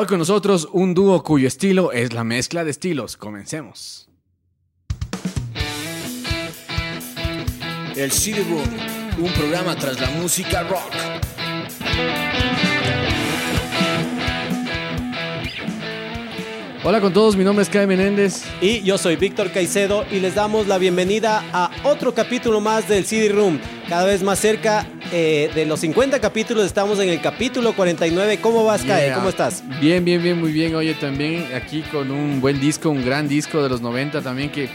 Hoy con nosotros un dúo cuyo estilo es la mezcla de estilos. Comencemos. El City Room, un programa tras la música rock. Hola con todos, mi nombre es Kai Menéndez. Y yo soy Víctor Caicedo y les damos la bienvenida a otro capítulo más del CD Room. Cada vez más cerca eh, de los 50 capítulos, estamos en el capítulo 49. ¿Cómo vas, Kai? Yeah. ¿Cómo estás? Bien, bien, bien, muy bien. Oye, también aquí con un buen disco, un gran disco de los 90 también que,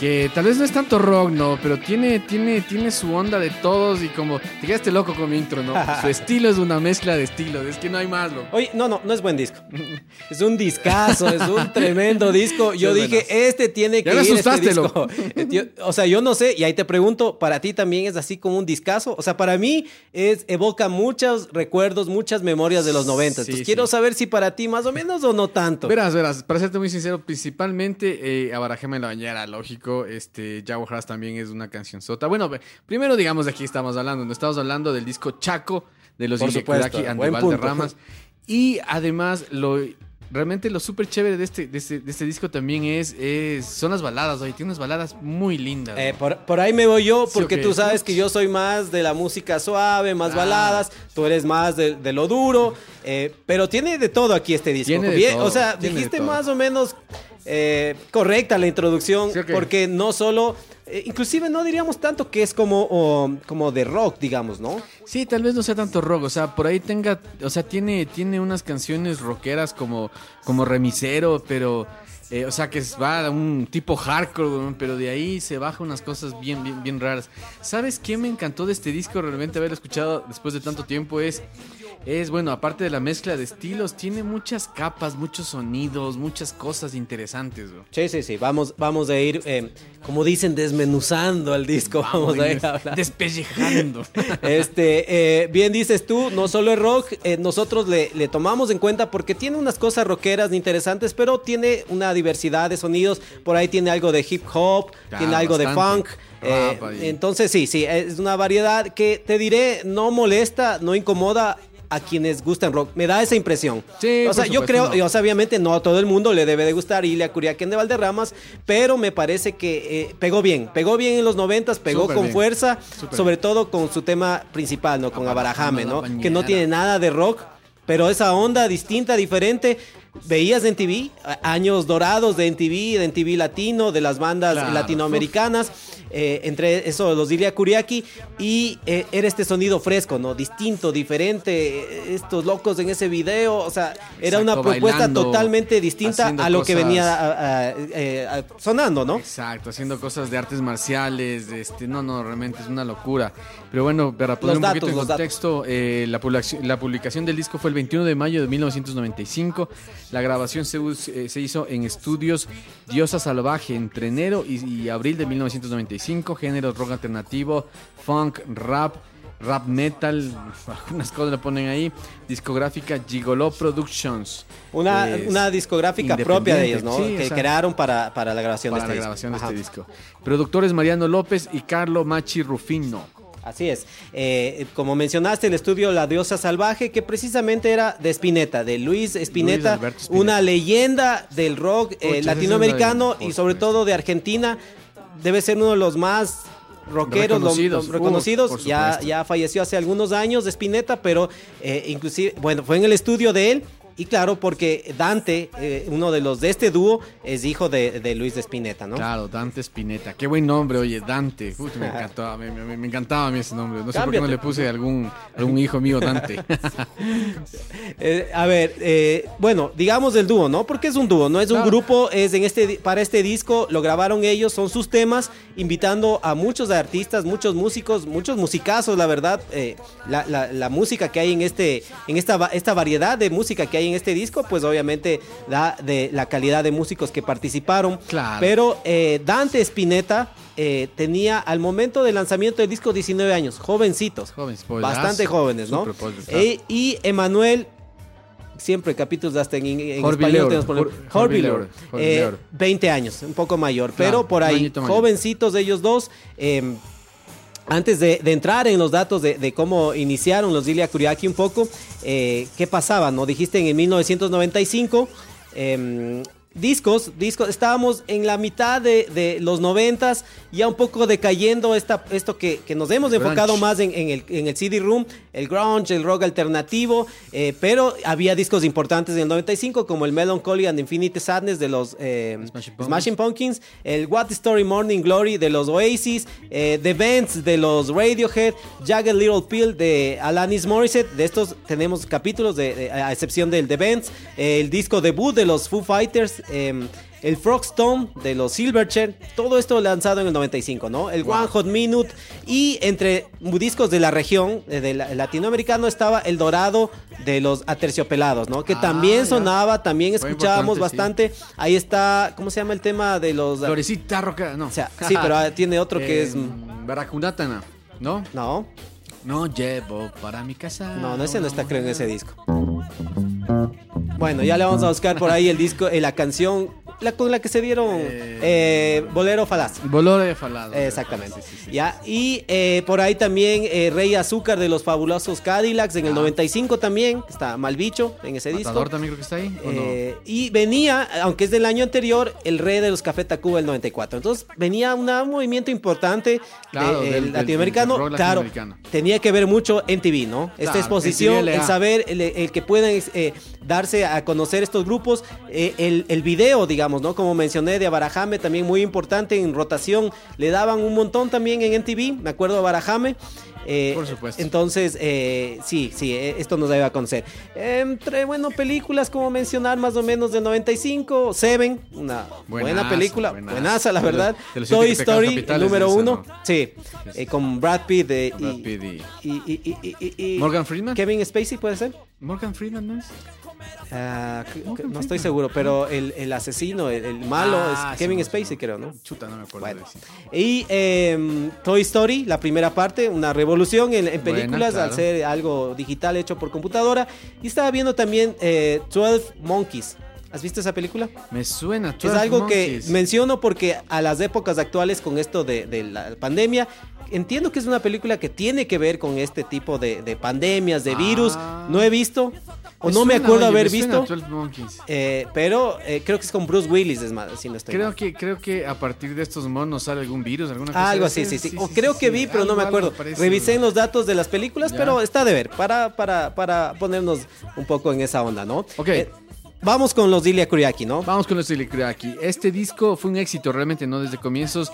que tal vez no es tanto rock, no, pero tiene, tiene, tiene su onda de todos y como te quedaste loco con mi intro, ¿no? su estilo es una mezcla de estilos, es que no hay más, loco. Oye, no, no, no es buen disco. Es un discazo, es un tremendo disco. Yo Sí, dije, buenas. este tiene Ya que me ir este asustaste, disco. Eh, yo- o sea, yo no sé, y ahí te pregunto, ¿para ti también es así como un discazo? O sea, para mí es evoca muchos recuerdos, muchas memorias de los 90. Sí, Entonces, sí. quiero saber si para ti más o menos o no tanto. Verás, verás, para serte muy sincero, principalmente eh, Abarajema en la bañera, lógico. Este, Jaguar Haas también es una canción sota. Bueno, primero digamos de aquí estamos hablando. No estamos hablando del disco Chaco de los Kuraki and the. Valderramas. Y además, lo realmente lo súper chévere de este, de, este, de este disco también es, es son las baladas. Oye, tiene unas baladas muy lindas. Eh, por, por ahí me voy yo, Sí, porque tú sabes que yo soy más de la música suave, más Ah. baladas, tú eres más de, de lo duro, eh, pero tiene de todo aquí este disco. Tiene de Bien, todo, o sea, dijiste más o menos eh, correcta la introducción, Sí, porque no solo, eh, inclusive no diríamos tanto que es como, como de rock, digamos, ¿no? Sí, tal vez no sea tanto rock, o sea, por ahí tenga, o sea, tiene, tiene unas canciones rockeras como, como remisero, pero, eh, o sea, que es- va a un tipo hardcore, pero de ahí se baja unas cosas bien, bien, bien raras. ¿Sabes qué me encantó de este disco realmente haberlo escuchado después de tanto tiempo? Es, es bueno, aparte de la mezcla de estilos, tiene muchas capas, muchos sonidos, muchas cosas interesantes. Sí, sí, sí, vamos, vamos a ir, eh, como dicen, desmenuzando el disco, vamos a ir a hablar. Despellejando. Este, eh, bien dices tú, no solo es rock, eh, nosotros le, le tomamos en cuenta porque tiene unas cosas rockeras interesantes, pero tiene una diversidad de sonidos. Por ahí tiene algo de hip hop, Claro, tiene algo de funk. eh, entonces sí, sí, es una variedad que te diré, no molesta, no incomoda a quienes gustan rock. Me da esa impresión. Sí, o sea, yo creo, no. y, o sea, obviamente no a todo el mundo le debe de gustar Ilia Curiaquen de Valderramas, pero me parece que eh, pegó bien, pegó bien en los noventas, pegó Súper con bien. fuerza, Súper sobre todo con su tema principal, ¿no? Con Abarajame, ¿no? Que no tiene nada de rock, pero esa onda distinta, diferente. Veías en TV, años dorados de NTV, de NTV latino, de las bandas Claro. latinoamericanas, eh, entre eso los diría Kuriaki, y eh, era este sonido fresco, ¿no? Distinto, diferente, eh, estos locos en ese video, o sea, era una propuesta bailando, totalmente distinta a lo que venía a- a- eh, a- sonando, ¿no? Exacto, haciendo cosas de artes marciales, este, no, no, realmente es una locura. Pero bueno, para poner Los un datos, poquito en contexto, eh, la, publicación, la publicación del disco fue el 21 de mayo de 1995. La grabación se, eh, se hizo en estudios Diosa Salvaje entre enero y, y abril de 1995. Géneros rock alternativo, funk, rap, rap metal, algunas cosas le ponen ahí. Discográfica Gigolo Productions. Una, una discográfica propia de ellos, ¿no? sí, que o sea, crearon para, para la grabación para de la este grabación disco. de este disco. Productores Mariano López y Carlo Machi Rufino. Así es. Eh, como mencionaste, el estudio La Diosa Salvaje, que precisamente era de Spinetta, de Luis Spinetta, una leyenda del rock eh, latinoamericano y sobre todo de Argentina. Debe ser uno de los más rockeros, Reconocidos. lo- reconocidos. Uh, ya, ya falleció hace algunos años de Spinetta, pero eh, inclusive, bueno, fue en el estudio de él y claro, porque Dante, eh, uno de los de este dúo, es hijo de, de Luis de Spinetta, ¿no? Claro, Dante Spinetta. Qué buen nombre, oye, Dante. Uf, me, encantaba, me, me- me encantaba a mí ese nombre. No sé por qué no le puse algún, algún hijo mío Dante. Eh, a ver, eh, bueno, digamos el dúo, ¿no? Porque es un dúo, no es un Claro. grupo, es en este para este disco lo grabaron ellos, son sus temas, invitando a muchos artistas, muchos músicos, muchos musicazos, la verdad, la, la- la música que hay en este, en esta, esta variedad de música que hay en este disco, pues obviamente da de la calidad de músicos que participaron. Claro. Pero eh, Dante Spinetta eh, tenía al momento del lanzamiento del disco 19 años, jovencitos, Jóvenes, poderazos, bastante jóvenes, ¿no? Eh, y Emanuel siempre capítulos hasta en, en español tenemos por- eh, Leor. 20 años, un poco mayor, Claro, pero por ahí, jovencitos ellos dos. eh, antes de, de entrar en los datos de, de cómo iniciaron los Dilia Kuriaki un poco, eh, ¿qué pasaba? ¿No? Dijiste en 1995, em, discos, discos, estábamos en la mitad de, de los noventas, ya un poco decayendo esta, esto que, que nos hemos enfocado más en, en el, en el CD Room, el grunge, el rock alternativo, eh, pero había discos importantes en el 95 como el Melancholy and Infinite Sadness de los eh, Smashing Pumpkins. Smashing Pumpkins, el What Story Morning Glory de los Oasis, eh, The Vents de los Radiohead, Jagged Little Pill de Alanis Morissette. De estos tenemos capítulos, de, de- a excepción del The Vents, el disco debut de los Foo Fighters. El Frogstone de los Silverchair, todo esto lanzado en el 95, ¿no? El One Hot Minute y entre discos de la región, eh, de la- latinoamericano, estaba El Dorado de los Aterciopelados, ¿no? Que Ah, también ya. sonaba, también escuchábamos bastante. Ahí está, ¿cómo se llama el tema de los... Florecita Roca, no. O sea, sí, pero ah, tiene otro que es... Baracundatana, ¿no? No, No llevo para mi casa. no, no, ese no está creo en ese disco. Bueno, ya le vamos a buscar por ahí el disco, eh, la canción la, con la que se dieron eh, Bolero Falaz. Bolero de falado. Exactamente. Sí, sí, sí. Ya, y eh, por ahí también eh, Rey Azúcar de los fabulosos Cadillacs en el 95 también, que está mal bicho en ese disco. Ah. Matador también creo que está ahí. ¿o no? Eh, y venía, aunque es del año anterior, el rey de los Café Tacuba el 94. Entonces venía una- un movimiento importante Claro, de- del- el del- latinoamericano. del claro, latinoamericano. tenía que ver mucho en TV, ¿no? Esta exposición, el saber, el, el que puedan eh, darse a conocer estos grupos, eh, el, el video, digamos, ¿no? Como mencioné, de Abarajame, también muy importante en rotación. Le daban un montón también en NTV, me acuerdo de Abarajame. Eh, Por supuesto. Entonces, eh, sí, sí, eh, esto nos debe a conocer. Entre, bueno, películas como mencionar más o menos del 95, Seven, una buena película, buenaza. buenaza, la De los- verdad. de los siete Toy Story, número de esa, uno, ¿no? sí, eh, con Brad Pitt, Brad y, Pitt y- y- y- y- y- y- Morgan Freeman. Kevin Spacey, ¿puede ser? Morgan Freeman, ¿no es? Ah, no estoy seguro, pero el, el asesino, el, el malo, Ah, es Kevin Spacey, sí, no. creo, ¿no? Chuta, no me acuerdo. Bueno. de ese. Y eh, Toy Story, la primera parte, una revolución en, en Buena, películas al ser algo digital hecho por computadora. Y estaba viendo también eh, 12 Monkeys. ¿Has visto esa película? Me suena. Es 12 algo que menciono porque a las épocas actuales con esto de, de la pandemia, entiendo que es una película que tiene que ver con este tipo de, de pandemias, de virus. Ah. No he visto o Me no me acuerdo oye, haber me visto. 12 Monkeys. eh, pero eh, creo que es con Bruce Willis, es más, si no estoy Creo mal. que, creo que a partir de estos monos sale algún virus, alguna cosa. Algo así, sí, esas. sí. O creo que sí. vi, pero no me acuerdo. parece. Revisé en los datos de las películas, Ya. pero está de ver, para, para, para ponernos un poco en esa onda, ¿no? Ok. Eh, vamos con los Dilia Kuriaki, ¿no? Vamos con los aquí. Este disco fue un éxito realmente, ¿no? Desde comienzos,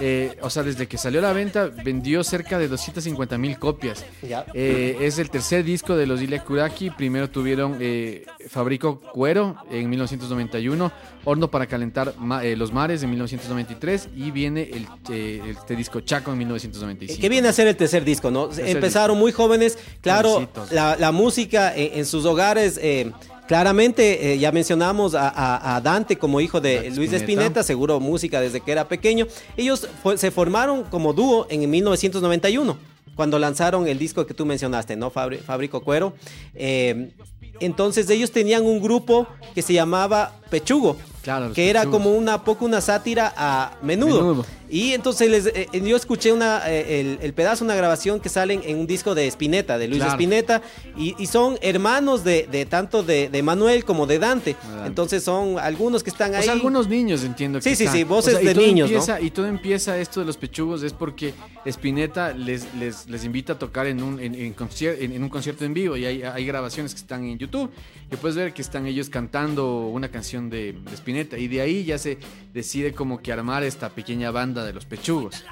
eh, o sea, desde que salió a la venta, vendió cerca de 250 mil copias. Ya. Eh, es el tercer disco de los Dilia Kuraki. Primero tuvieron eh, Fabrico Cuero en 1991, Horno para calentar ma- eh, los mares en 1993 y viene el, eh, este disco Chaco en 1995. Que viene a ser el tercer disco, ¿no? Tercer Empezaron muy jóvenes, claro, la, la música en, en sus hogares, eh, claramente, eh, ya mencionamos a, a- a Dante como hijo de Dante Luis. Spinetta, seguro música desde que era pequeño. Ellos fue- se formaron como dúo en 1991, cuando lanzaron el disco que tú mencionaste, ¿no? Fabri- Fabrico Cuero. Eh, entonces ellos tenían un grupo que se llamaba Pechugo, Claro, que era como una poco una sátira a menudo. Menudo. Y entonces les, eh, eh, yo escuché una, eh, el, el pedazo, una grabación que salen en un disco de Spinetta, de Luis Claro. Spinetta, y, y son hermanos de, de tanto de, de Manuel como de Dante. Dante. Entonces son algunos que están O ahí. sea, algunos niños entiendo que Sí, sí, están. sí, voces O sea, de niños, ¿no? empieza, Y todo empieza esto de los pechugos es porque Spinetta les, les, les invita a tocar en un, en, en concier- en- en un concierto en vivo y hay, hay grabaciones que están en YouTube y puedes ver que están ellos cantando una canción de, de Spinetta y de ahí ya se decide como que armar esta pequeña banda de los pechugos.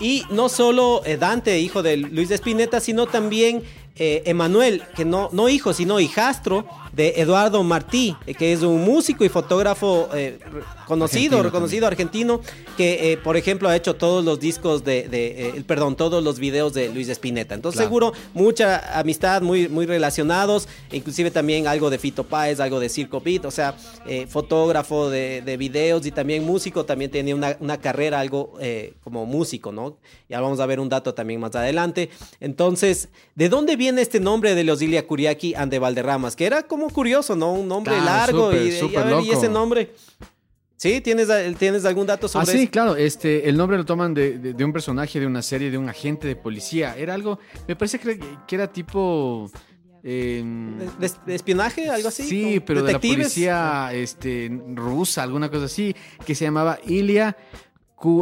Y no solo eh, Dante, hijo de Luis de Spinetta, sino también eh, Emanuel, que no, no hijo, sino hijastro de Eduardo Martí, eh, que es un músico y fotógrafo eh, conocido, Argentino reconocido argentino, que por ejemplo ha hecho todos los discos de, de, perdón, todos los videos de Luis de Spinetta. Entonces Claro. seguro mucha amistad, muy, muy relacionados, inclusive también algo de Fito Páez, algo de Circo Beat, o sea, fotógrafo de, de videos y también músico, también tenía una, una carrera algo como músico, ¿no? Ya vamos a ver un dato también más adelante. Entonces, ¿de dónde viene este nombre de los Ilia Curiaki and de Valderramas? Que era como curioso, ¿no? Un nombre Claro, largo y, y, a súper ver, ¿y ese nombre. ¿Sí? ¿Tienes, ¿Tienes algún dato sobre Ah, sí, eso? claro. Este, el nombre lo toman de, de- de un personaje de una serie de un agente de policía. Era algo, me parece que, que era tipo... em, ¿De, espionaje? ¿Algo así? Sí, ¿Como pero de la policía este, rusa, alguna cosa así, que se llamaba Ilya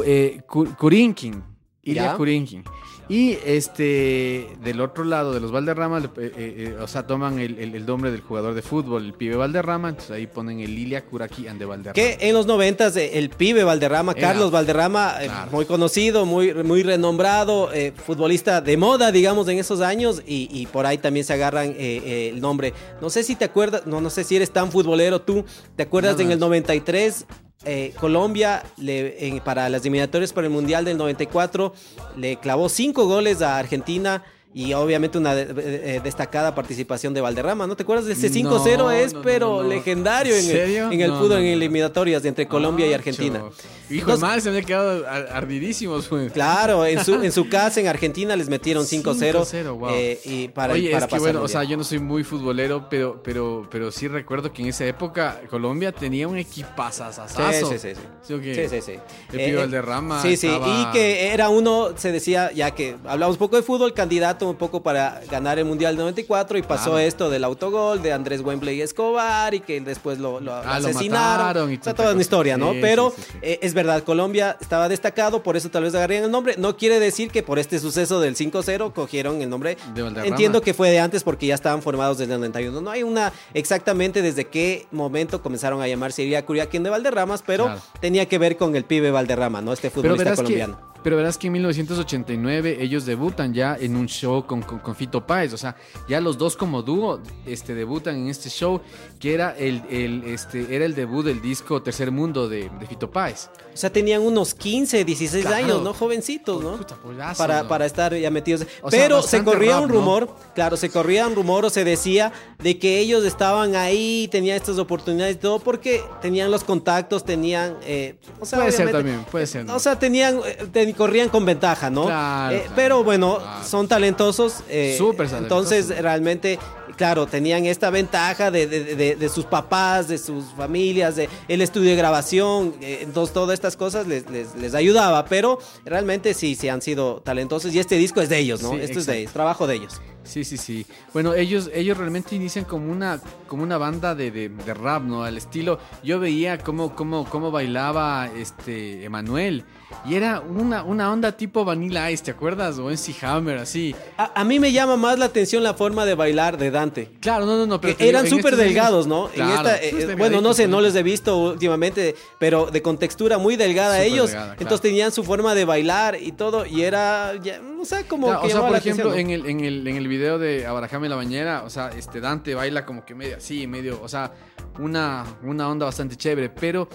eh, Ku- Kurinkin. Ilya Ya. Kurinkin. Y este, del otro lado de los Valderrama, eh, eh, eh, o sea, toman el, el- el nombre del jugador de fútbol, el pibe Valderrama, entonces ahí ponen el Ilya Kuraki and the Valderrama. Que en los noventas el pibe Valderrama, Era- Carlos Valderrama, eh, muy conocido, muy, muy renombrado, futbolista de moda, digamos, en esos años, y, y por ahí también se agarran el nombre. No sé si te acuerdas, no, no sé si eres tan futbolero tú, ¿te acuerdas Nada. en el 93? Eh, Colombia le- para las eliminatorias para el Mundial del 94 le clavó cinco goles a Argentina y obviamente una de- de- eh, destacada participación de Valderrama, ¿no te acuerdas de ese 5-0? No, es no, pero no. legendario en, ¿En el- en el fútbol en eliminatorias entre Colombia y Argentina. Hijo, el Entonces- mal se me ha quedado ar- ardidísimos. güey. Claro, en su, en su casa en Argentina les metieron 5-0 5-0, wow. eh, y para, Oye, para es que bueno, o sea, yo no soy muy futbolero, pero, pero, pero sí recuerdo que en esa época Colombia tenía un equipazazazazo. Sí, sí, sí, sí. ¿Sí? Sí, sí, sí. El Eh, eh, Valderrama Sí, sí, estaba- y que era uno, se decía, ya que hablamos poco de fútbol, candidato un poco para ganar el Mundial 94 y pasó Claro. esto del autogol de Andrés Wembley Escobar y que después lo, lo Ah, asesinaron. mataron y o sea, tanta toda una historia, ¿no? Sí, Pero sí, sí, sí. eh, es verdad, Colombia estaba destacado, por eso tal vez agarrarían el nombre. No quiere decir que por este suceso del 5-0 cogieron el nombre. De. Entiendo que fue de antes porque ya estaban formados desde el 91. No hay una exactamente desde qué momento comenzaron a llamarse Iria Curiaquín de Valderramas, pero Claro. tenía que ver con el pibe Valderrama, ¿no? Este futbolista que, colombiano. Pero verás que en 1989 ellos debutan ya en un show con, con, Fito Páez. O sea, ya los dos como dúo este, debutan en este show que era el, el, este, era el debut del disco Tercer Mundo de, de Fito Páez. O sea, tenían unos 15, 16 Claro. años, ¿no? Jovencitos, ¿no? Puta, para, ¿no? para estar ya metidos. O sea, Pero se corría rap, un ¿no? rumor, claro, se corría un rumor o se decía de que ellos estaban ahí, tenían estas oportunidades y todo, porque tenían los contactos, tenían. eh, o sea, Puede ser también, puede ser, ¿no? O sea, tenían, eh, corrían con ventaja, ¿no? Claro, Eh, claro. pero bueno, Claro. son talentosos. eh, Súper talentosos. Entonces, realmente. Claro, tenían esta ventaja de, de- de- de sus papás, de sus familias, de el estudio de grabación, eh, entonces todas estas cosas les, les- les ayudaba, pero realmente sí, sí han sido talentosos y este disco es de ellos, ¿no? Sí, Esto es de ellos, trabajo de ellos. Sí, sí, sí. Bueno, ellos, ellos realmente inician como una, como una banda de, de- de rap, ¿no? Al estilo. Yo veía cómo, cómo, cómo bailaba este Emanuel. Y era una, una onda tipo Vanilla Ice, ¿te acuerdas? O NC Hammer, así. A, a mí me llama más la atención la forma de bailar de Claro, no, no, no. Pero Que eran súper delgados, ¿no? En esta, eh, eh, bueno, no sé, no los he visto últimamente, pero de contextura muy delgada ellos. delgada, claro. Entonces tenían su forma de bailar y todo, y era, ya, o sea, como Claro, que o sea, llamaba por la ejemplo, atención, en, el, en, el, en el video de Abarajame la bañera, o sea, este Dante baila como que medio así, medio, o sea, una, una onda bastante chévere, pero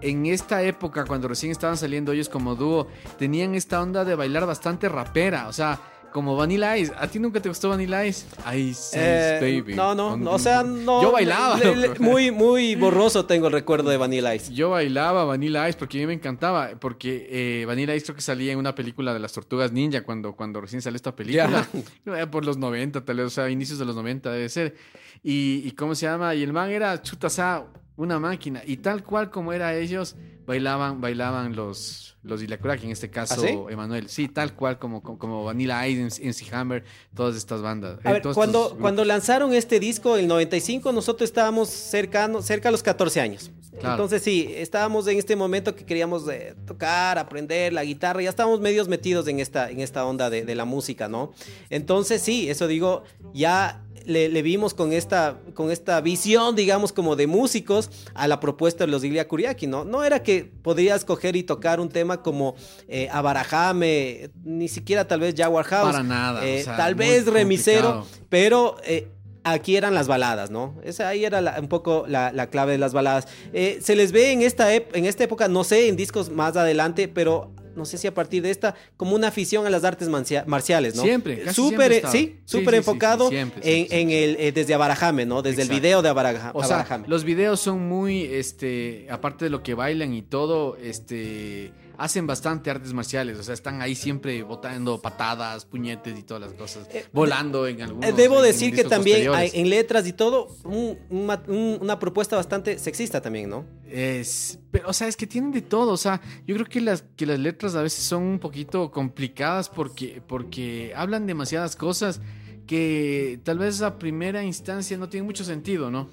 en esta época, cuando recién estaban saliendo ellos como dúo, tenían esta onda de bailar bastante rapera, o sea, como Vanilla Ice. ¿A ti nunca te gustó Vanilla Ice? Ice, Eh, Ice, baby. No, no, no, o sea, no. Yo bailaba. le- muy, muy borroso tengo el recuerdo de Vanilla Ice. Yo bailaba Vanilla Ice porque a mí me encantaba, porque eh, Vanilla Ice creo que salía en una película de las Tortugas Ninja cuando, cuando recién salió esta película, Eh, por los 90 tal vez, o sea, inicios de los 90 debe ser. Y, y ¿cómo se llama? Y el man era chuta, o sea, una máquina. Y tal cual como era ellos, bailaban, bailaban los, los Dilacurac, en este caso, ¿Ah, sí? Emanuel. Sí, tal cual como, como, Vanilla Ice, MC Hammer, todas estas bandas. A Eh, cuando, cuando lanzaron este disco, el 95, nosotros estábamos cercano, cerca a los 14 años. Claro. Entonces sí, estábamos en este momento que queríamos eh, tocar, aprender la guitarra, ya estábamos medios metidos en esta, en esta onda de, de la música, ¿no? Entonces sí, eso digo, ya le, le vimos con esta, con esta visión, digamos, como de músicos a la propuesta de los Iglia Kuriaki, ¿no? No era que podías coger y tocar un tema como eh, Abarajame, ni siquiera tal vez Jaguar House. Para nada, eh, o sea, tal vez Remisero, pero eh, aquí eran las baladas, ¿no? Esa ahí era la- un poco la, la clave de las baladas. Eh, se les ve en esta, en esta época, no sé, en discos más adelante, pero no sé si a partir de esta, como una afición a las artes marciales, ¿no? Siempre, casi eh, estaba. sí, súper sí, enfocado sí, siempre, en, en el, eh, desde Abarajame, ¿no? Desde Exacto. el video de Abaraja- O sea, Abarajame. los videos son muy, este, aparte de lo que bailan y todo, este, hacen bastante artes marciales. O sea, están ahí siempre botando patadas, puñetes y todas las cosas, volando en algunos. Eh, Debo en decir que también hay, en letras y todo, un- una, un- una propuesta bastante sexista también, ¿no? Es, pero, o sea, es que tienen de todo. O sea, yo creo que las, que las letras a veces son un poquito complicadas porque, porque hablan demasiadas cosas que tal vez a primera instancia no tienen mucho sentido, ¿no?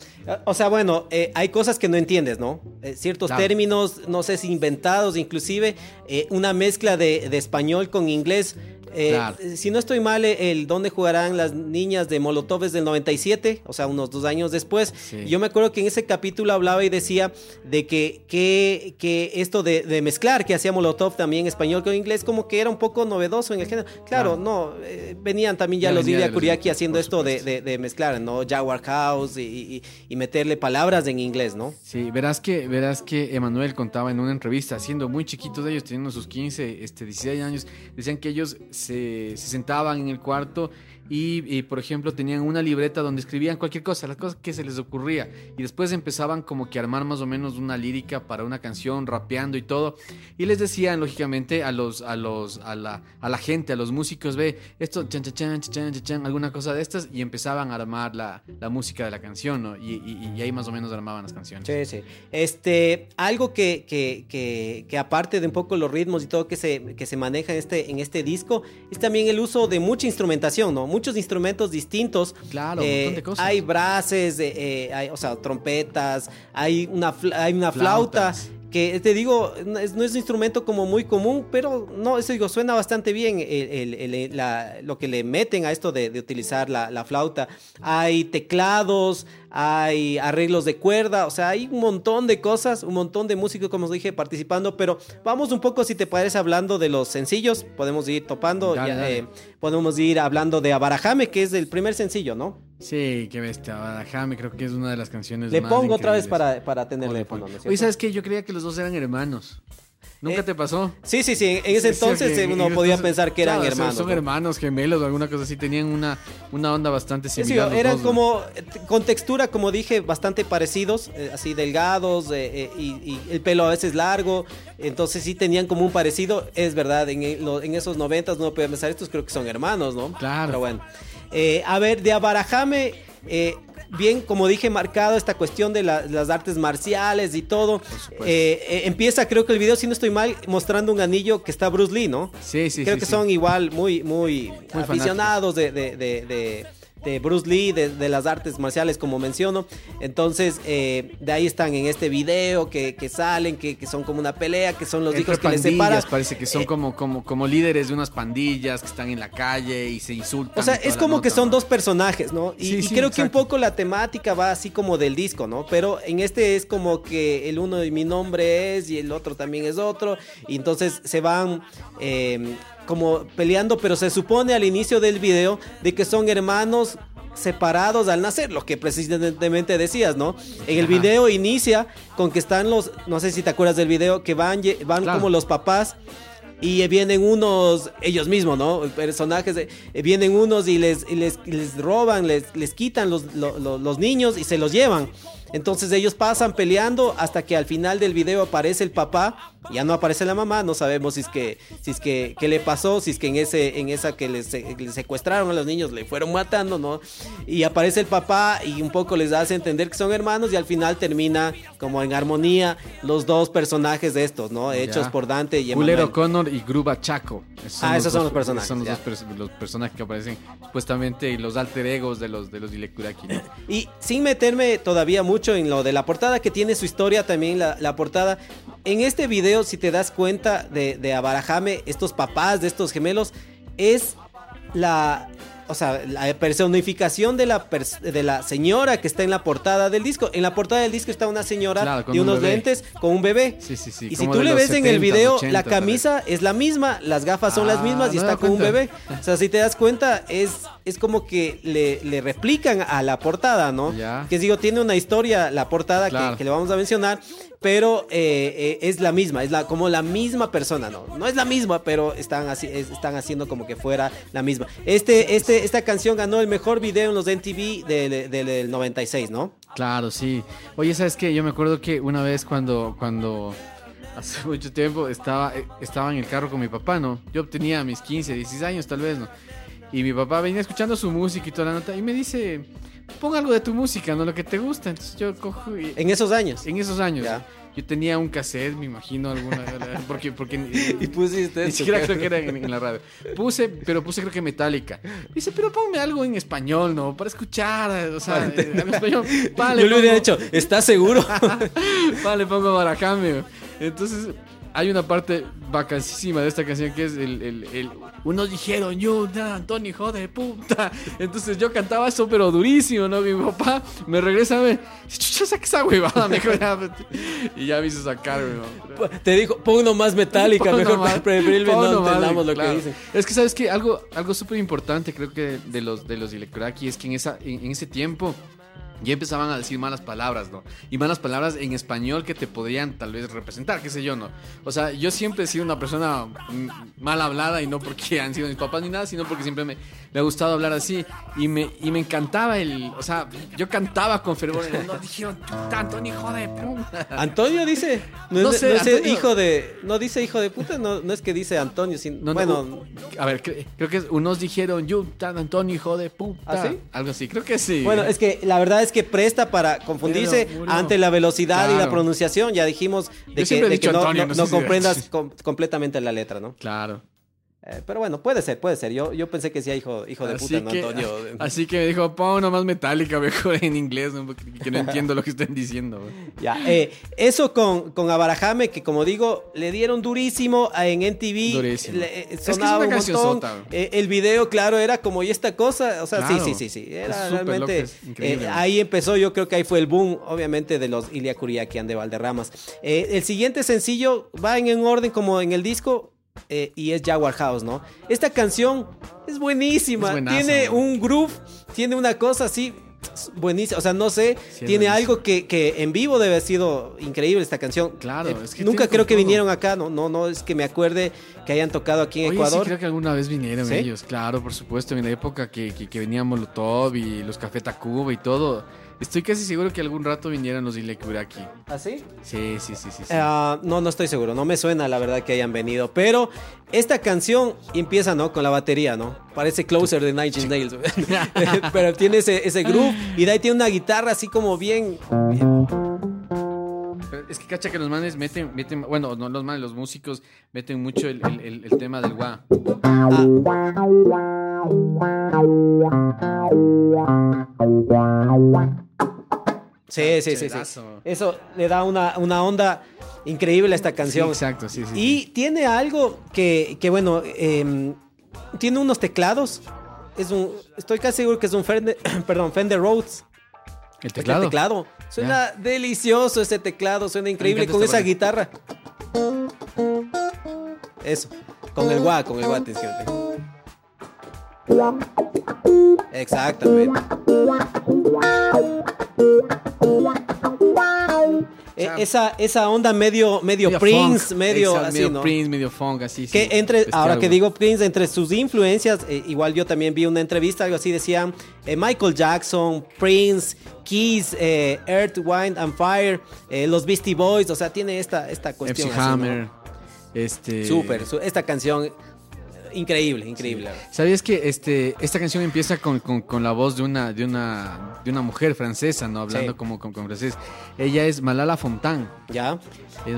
O sea, bueno, eh, hay cosas que no entiendes, ¿no? Eh, ciertos Claro. términos, no sé si inventados, inclusive eh, una mezcla de, de español con inglés. Eh, Claro. Si no estoy mal, eh, el dónde jugarán las niñas de Molotov es del 97, o sea, unos dos años después. Sí. Yo me acuerdo que en ese capítulo hablaba y decía de que, que, que esto de, de mezclar que hacía Molotov también español con inglés, como que era un poco novedoso en el género. Claro, Claro. no, eh, venían también ya, Ya los Lidia de Kuriaki haciendo esto de, de- de mezclar, ¿no? Jaguar House y, y- y meterle palabras en inglés, ¿no? Sí, verás que, verás que Emanuel contaba en una entrevista, siendo muy chiquitos ellos, teniendo sus 15, este, 16 años, decían que ellos se, se sentaban en el cuarto y, y, por ejemplo, tenían una libreta donde escribían cualquier cosa, las cosas que se les ocurría. Y después empezaban como que a armar más o menos una lírica para una canción, rapeando y todo. Y les decían, lógicamente, a los, a los, a la, a la gente, a los músicos, ve, esto, chan, chan, chan, chan, chan, alguna cosa de estas, y empezaban a armar la, la música de la canción, ¿no? Y, y- y ahí más o menos armaban las canciones. Sí, sí. Este, algo que, que, que, que aparte de un poco los ritmos y todo que se, que se maneja en este, en este disco, es también el uso de mucha instrumentación, ¿no? Muchos instrumentos distintos. Claro, un Eh, montón de cosas. Hay brases, eh, eh, hay, o sea, trompetas, hay una, hay una flauta. Flautas. Que te digo, no es, no es un instrumento como muy común, pero no, eso digo, suena bastante bien el- el- el- la- lo que le meten a esto de, de utilizar la, la flauta. Hay teclados, hay arreglos de cuerda, o sea, hay un montón de cosas, un montón de músicos, como os dije, participando, pero vamos un poco, si te parece, hablando de los sencillos, podemos ir topando, Dale, ya, dale. eh, podemos ir hablando de Abarajame, que es el primer sencillo, ¿no? Sí, qué bestia. Badajame creo que es una de las canciones Le más pongo otra vez para, para tenerle fondo, ponle. ¿no es Oye? ¿sabes qué? Yo creía que los dos eran hermanos. ¿Nunca Eh, te pasó? Sí, sí, sí, en ese Sí, sí, entonces que- eh, uno podía entonces- pensar que eran claro, hermanos. Son ¿no? hermanos gemelos o alguna cosa así. Tenían una, una onda bastante Sí, similar. los eran como eh, con textura, como dije, bastante parecidos, eh, así delgados eh, y, y el pelo a veces largo, entonces sí tenían como un parecido, es verdad, en, en esos noventas no puede pensar, estos creo que son hermanos, ¿no? Claro. Pero bueno, Eh, a ver, de Abarajame, eh, bien, como dije, marcado esta cuestión de la- las artes marciales y todo, eh, eh, empieza creo que el video, si no estoy mal, mostrando un anillo que está Bruce Lee, ¿no? Sí, sí, Creo sí, que sí. son igual muy, muy, fanáticos. aficionados de, de- de- de- de Bruce Lee, de, de las artes marciales, como menciono. Entonces, eh, de ahí están en este video que, que salen, que, que son como una pelea, que son los Entre hijos que les separan. parece que son Eh, como, como, como líderes de unas pandillas que están en la calle y se insultan. O sea, es como que son ¿no? dos personajes, ¿no? Y, Sí, y sí, creo que un poco la temática va así como del disco, ¿no? Pero en este es como que el uno de mi nombre es y el otro también es otro. Y entonces se van eh, como peleando, pero se supone al inicio del video de que son hermanos separados al nacer, lo que precisamente decías, ¿no? En el Ajá. video inicia con que están los, no sé si te acuerdas del video, que van, van Claro. como los papás y vienen unos, ellos mismos, ¿no? Personajes, eh, vienen unos y les, y les, les roban, les, les quitan los, lo- lo- los niños y se los llevan. Entonces ellos pasan peleando hasta que al final del video aparece el papá Ya no aparece la mamá, no sabemos si es que, si es que, qué le pasó, si es que en ese, en esa que les, les secuestraron a los niños le fueron matando, ¿no? Y aparece el papá y un poco les hace entender que son hermanos y al final termina como en armonía los dos personajes de estos, ¿no? Hechos Ya. por Dante y Culero Emanuel. Connor y Gruba Chaco. Ah, esos son dos- los personajes, Son los dos pers- los personajes que aparecen supuestamente y los alter egos de los de los Ilekuraki. ¿no? Y sin meterme todavía mucho en lo de la portada, que tiene su historia también la, la portada. En este video, si te das cuenta de, de Abarajame, estos papás de estos gemelos, es la. O sea, la personificación de la, pers- de la señora que está en la portada del disco. En la portada del disco está una señora Claro, de un unos bebé. lentes con un bebé. Sí, sí, sí. Y si tú le ves en el 70s, video, 80s, la camisa es la misma, las gafas son las Ah, mismas y no está con un bebé. O sea, si te das cuenta, es, es como que le, le replican a la portada, ¿no? Ya. Que digo, tiene una historia la portada que- que, le vamos a mencionar, pero eh, eh, es la misma, es la, como la misma persona, ¿no? No es la misma, pero están, así, es- están haciendo como que fuera la misma. Este, este, esta canción ganó el mejor video en los MTV del, del- del 96, ¿no? Claro, sí. Oye, ¿sabes qué? Yo me acuerdo que una vez cuando, cuando hace mucho tiempo estaba, eh, estaba en el carro con mi papá, ¿no? Yo tenía mis 15, 16 años tal vez, ¿no? Y mi papá venía escuchando su música y toda la nota y me dice, pon algo de tu música, ¿no? Lo que te gusta. Entonces yo cojo y... En esos años. En esos años. Ya. Yo tenía un cassette, me imagino, alguna... Porque, porque Y pusiste ni siquiera creo que era en, en la radio. Puse, pero puse creo que Metallica. Dice, pero ponme algo en español, ¿no? Para escuchar, o sea, eh, en español. Vale, Yo le hubiera dicho, ¿estás seguro? Vale, pongo Barajame. Entonces, hay una parte vacancísima de esta canción que es el... el, el- unos dijeron, yo, nada, Antonio, hijo de puta. Entonces yo cantaba eso, pero durísimo, ¿no? Mi papá me regresa a ver, chucha, saca esa huevada, me dijo, ya, vete". Y ya me hizo sacar, ¿no? Te dijo, pon uno más metálica, mejor nomás, preferible no entendamos lo claro. que dicen. Es que sabes que algo, algo súper importante creo que de los de los Ilekuraki es que en esa, en, en ese tiempo ya empezaban a decir malas palabras, ¿no? Y malas palabras en español que te podrían tal vez representar, qué sé yo, ¿no? O sea, yo siempre he sido una persona mm, mal hablada y no porque han sido mis papás ni nada, sino porque siempre me, me ha gustado hablar así y me, y me encantaba el, o sea, yo cantaba con fervor, no dijeron, tanto hijo de puta. Antonio dice, no, No es, sé, no es Antonio. hijo de, no dice hijo de puta, no, no es que dice Antonio, sino, No, no, bueno, a ver, cre- creo que unos dijeron, yo, tan Antonio, hijo de puta. ¿Ah, sí? Algo así, creo que sí. bueno, es que la verdad es que presta para confundirse Pero, ante la velocidad y la pronunciación, ya dijimos de Yo que, siempre he de que dicho no, Antonio, no- no no sé si- comprendas com- completamente la letra, ¿no? Claro. Eh, pero bueno, puede ser, puede ser, yo, yo pensé que sí, hijo, hijo de así, puta, no que, Antonio. así que me dijo, pon una más metálica mejor en inglés, ¿no? Que no entiendo lo que están diciendo. Ya, eh, eso con, con Abarajame, que como digo, le dieron durísimo en NTV. Durísimo. le- eh, Es que es sonaba una un montón. cancionzota, güey. El video, claro, era como y esta cosa. O sea, Claro. sí, sí, sí, sí. Era realmente. ahí empezó, yo creo que ahí fue el boom, obviamente, de los Ilia Kuriakian de Valderramas. El siguiente sencillo va en un orden como en el disco. Eh, y es Jaguar House, ¿no? Esta canción es buenísima. Es tiene un groove, tiene una cosa así buenísima. O sea, no sé, Sí, tiene buenísimo. algo que, que en vivo debe haber sido increíble esta canción. Claro, Eh, es que nunca creo que todo. vinieron acá, no, no, no es que me acuerde que hayan tocado aquí en Oye, Ecuador. sí, creo que alguna vez vinieron ¿Sí? ellos, claro, por supuesto, en la época que, que, que venía Molotov y los Café Tacuba y todo. Estoy casi seguro que algún rato vinieran los Ilekuraki. ¿Ah, sí? Sí, sí, sí, sí. sí. Ah, no, no estoy seguro, no me suena la verdad que hayan venido, pero esta canción empieza, ¿no? Con la batería, ¿no? Parece Closer de Nine Nails, pero tiene ese, ese groove y de ahí tiene una guitarra así como bien... Es que cacha que los manes meten, meten bueno, no los manes, los músicos meten mucho el, el- el- el tema del gua. Sí, sí, sí, sí. Eso le da una, una onda increíble a esta canción. Sí, exacto, sí, sí. Y sí. tiene algo que, que bueno, em, tiene unos teclados. Es un, estoy casi seguro que es un Fender, perdón, Fender Rhodes. el Este teclado. teclado. Suena delicioso ese teclado, suena increíble con esta esa guitarra. Eso, con el gua, con el gua, atención. Exactamente. Eh, sea, esa, esa onda medio, medio, medio Prince, funk, medio exacto, así, medio ¿no? Prince, medio funk, así. Que sí, entre, bestia ahora algo. que digo Prince, entre sus influencias, eh, igual yo también vi una entrevista, algo así decían, eh, Michael Jackson, Prince, Keys, eh, Earth, Wind and Fire, los Beastie Boys, o sea, tiene esta, esta cuestión. Hammer. Este. Súper, su- esta canción, increíble, increíble. ¿Sabías que este, esta canción empieza con, con- con la voz de una, de una, de una mujer francesa, ¿no? Hablando Sí. como, como francés. Ella es Malala Fontaine. ¿Ya?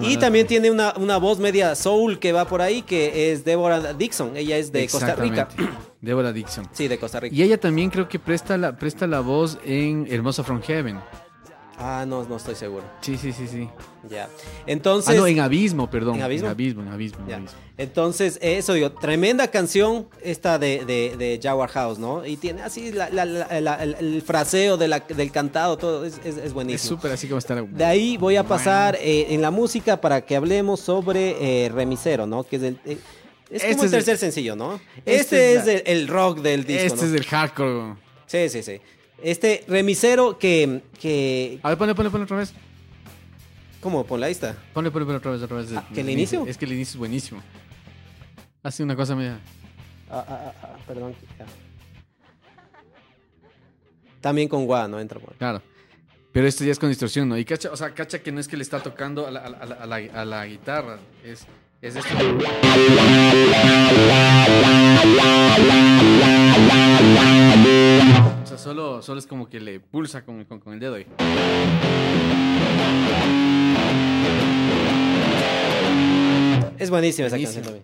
Y también tiene una, una voz media soul que va por ahí, que es Deborah Dixon, ella es de Costa Rica. Deborah Dixon. Sí, de Costa Rica. Y ella también creo que presta la, presta la voz en Hermosa from Heaven. Ah, no, no estoy seguro. Sí, sí, sí, sí. Ya. Entonces... ah, no, en Abismo, perdón. ¿En Abismo? En Abismo, en Abismo. en. Abismo. Entonces, eso digo, tremenda canción esta de, de, de Jaguar House, ¿no? Y tiene así la- la- la- la- el, el fraseo de del cantado, todo, es, es, es Es buenísimo. súper así como está. De ahí voy a pasar eh, en la música para que hablemos sobre eh, Remisero, ¿no? Que es el... eh, es como Este el es el- tercer sencillo, ¿no? este Este, es el, el rock del disco, Este ¿no? es el hardcore. Sí, sí, sí. Este remisero que, que... A ver, ponle, ponle, ponle otra vez. ¿Cómo? Ponla ahí está. Ponle, ponle, ponle otra vez, otra vez. Ah, ¿que el inicio? Es que el inicio es buenísimo. Hace una cosa media. Ah, ah, ah, ah, perdón. ya. También con Gua, ¿no? Entra por... Claro. Pero esto ya es con distorsión, ¿no? Y cacha, o sea, cacha que no es que le está tocando a la, a la- a la- a la guitarra. Es, es esto. Sea, solo, solo es como que le pulsa con, con- con el dedo ahí. Es buenísima esa Buenísimo. canción también.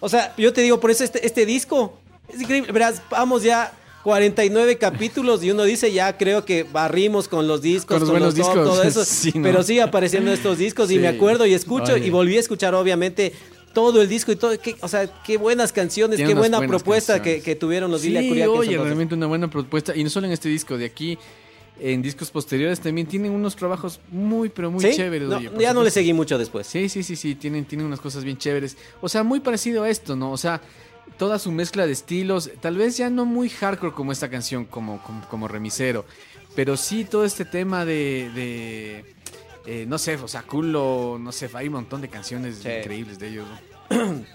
O sea, yo te digo, por eso este, este disco es increíble. Verás, vamos ya 49 capítulos y uno dice, ya creo que barrimos con los discos, Con los buenos top, discos. todo eso. Sí, ¿no? Pero sigue apareciendo estos discos y me acuerdo y escucho Oye. y volví a escuchar, obviamente. Todo el disco y todo, qué- o sea, qué buenas canciones, Tiene qué buena propuesta que, que tuvieron los Sí, Lilia oye, realmente una buena propuesta. Y no solo en este disco, de aquí, en discos posteriores también tienen unos trabajos muy, pero muy ¿Sí? chéveres. No, oye, ya no le seguí mucho después. Sí, sí, sí, sí, tienen, tienen unas cosas bien chéveres. O sea, muy parecido a esto, ¿no? O sea, toda su mezcla de estilos, tal vez ya no muy hardcore como esta canción, como, como, como remisero, pero sí todo este tema de, de, eh, no sé, o sea, culo, no sé, hay un montón de canciones Sí. increíbles de ellos. ¿no?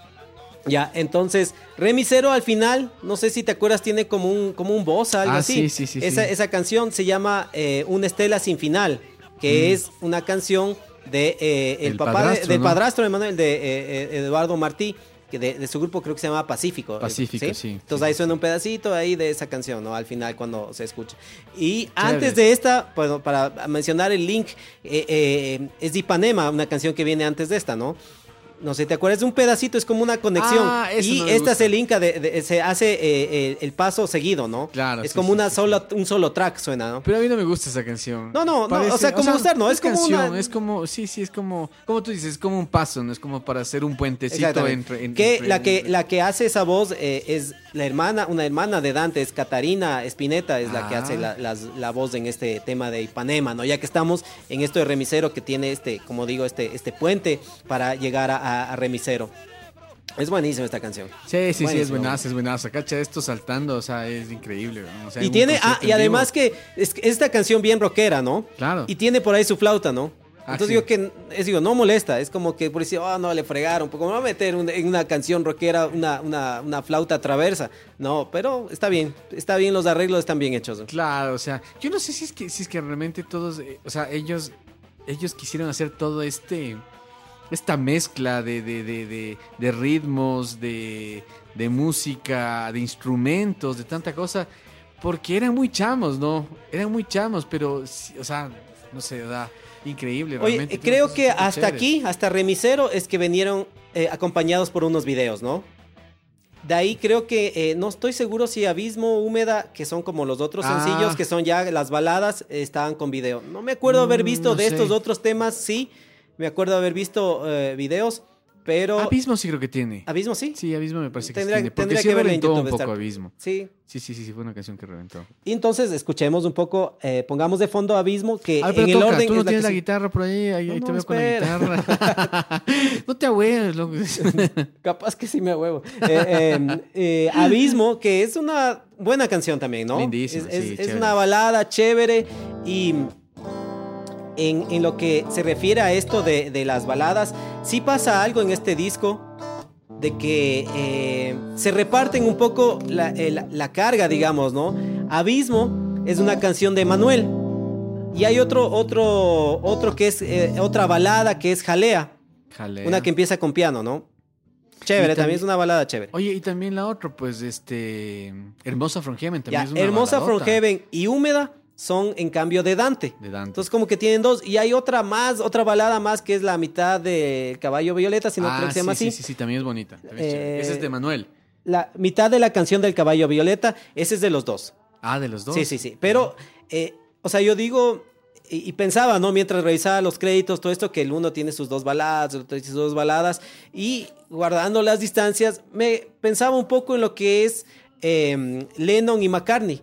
Ya, entonces, Remisero al final, no sé si te acuerdas, tiene como un, como un boss, algo Ah, así. sí, sí, sí, Esa, sí. esa canción se llama eh, Una Estela Sin Final, que es una canción de eh, el, El papá de- del ¿no? padrastro de Manuel, de eh, Eduardo Martí, de, de su grupo creo que se llama Pacífico. Pacífico, sí, Entonces sí, ahí sí, suena un pedacito ahí de esa canción, ¿no? Al final cuando se escucha. Y antes de esta, bueno, para mencionar el link, eh, eh, es de Ipanema, una canción que viene antes de esta, ¿no? No sé, ¿te acuerdas de un pedacito? Es como una conexión. Ah, eso y no me esta gusta. se linka, de, de- se hace eh, eh, el paso seguido, ¿no? Claro, Es sí, como sí, una sí, sola, un solo track suena, ¿no? Pero a mí no me gusta esa canción. No, no, no, o sea, como gustar, no, es como canción, una- Es como, sí, sí, es como, como tú dices, es como un paso, ¿no? Es como para hacer un puentecito entre... en- que entre la que la que hace esa voz eh, es la hermana, una hermana de Dante, es Catarina Espineta, es la que Ah. hace la, las- la voz en este tema de Ipanema, ¿no? Ya que estamos en esto de Remisero que tiene este, como digo, este, este puente para llegar a, a- a Remisero. Es buenísima esta canción. Sí, sí, sí, es buenazo, es buenazo. Cacha esto saltando, o sea, es increíble. ¿no? O sea, Y tiene, ah, y además que es, esta canción bien rockera, ¿no? Claro. Y tiene por ahí su flauta, ¿no? Ah, Entonces sí. digo que, es, digo, no molesta, es como que por decir, oh, no, le fregaron, porque me va a meter un- en una canción rockera una, una, una flauta traversa. No, pero está bien, está bien, los arreglos están bien hechos. ¿no? Claro, o sea, yo no sé si es que, si es que realmente todos, eh, o sea, ellos, ellos quisieron hacer todo este, esta mezcla de, de, de, de, de ritmos, de, de música, de instrumentos, de tanta cosa, porque eran muy chamos, ¿no? Eran muy chamos, pero, o sea, no sé, da increíble. Oye, creo que hasta chéveres. aquí, hasta Remisero, es que vinieron eh, acompañados por unos videos, ¿no? De ahí creo que eh, no estoy seguro si Abismo, Húmeda, que son como los otros Ah. sencillos, que son ya las baladas, eh, estaban con video. No me acuerdo haber Mm, visto no de estos otros temas, sí. Me acuerdo haber visto eh, videos, pero... Abismo sí creo que tiene. ¿Abismo sí? Sí, Abismo me parece que Tendría- sí tiene. Porque tendría sí que reventó un poco Abismo. Sí. Sí, sí, sí, sí, fue una canción que reventó. Y entonces escuchemos un poco, eh, pongamos de fondo Abismo, que ver, pero en el toca, orden... tú no es tienes que la guitarra por ahí, ahí, No, ahí te no, veo con la guitarra. no te ahueves, loco. Capaz que sí me huevo. Eh, eh, eh, Abismo, que es una buena canción también, ¿no? Lindísima, Es, es- sí, es chévere. una balada chévere y en, en lo que se refiere a esto de, de las baladas, sí pasa algo en este disco de que eh, se reparten un poco la, el- la carga, digamos, ¿no? Abismo es una canción de Manuel. Y hay otro, otro, otro que es eh, otra balada que es Jalea. Jalea. Una que empieza con piano, ¿no? Chévere, también, también- es una balada chévere. Oye, y también la otra, pues, este... Hermosa From Heaven también Ya, es una Hermosa From baladota Heaven y Húmeda son en cambio de Dante. De Dante. Entonces como que tienen dos. Y hay otra más, otra balada más que es la mitad de Caballo Violeta, si no ah, creo que se llama sí, así. sí, sí, sí, también es bonita. también es Eh. Ese es de Manuel. La mitad de la canción del Caballo Violeta, ese es de los dos. Ah, de los dos. Sí, sí, sí. Pero, eh, o sea, yo digo, y, y pensaba, ¿no? Mientras revisaba los créditos, todo esto, que el uno tiene sus dos baladas, el otro tiene sus dos baladas, y guardando las distancias, me pensaba un poco en lo que es eh, Lennon y McCartney,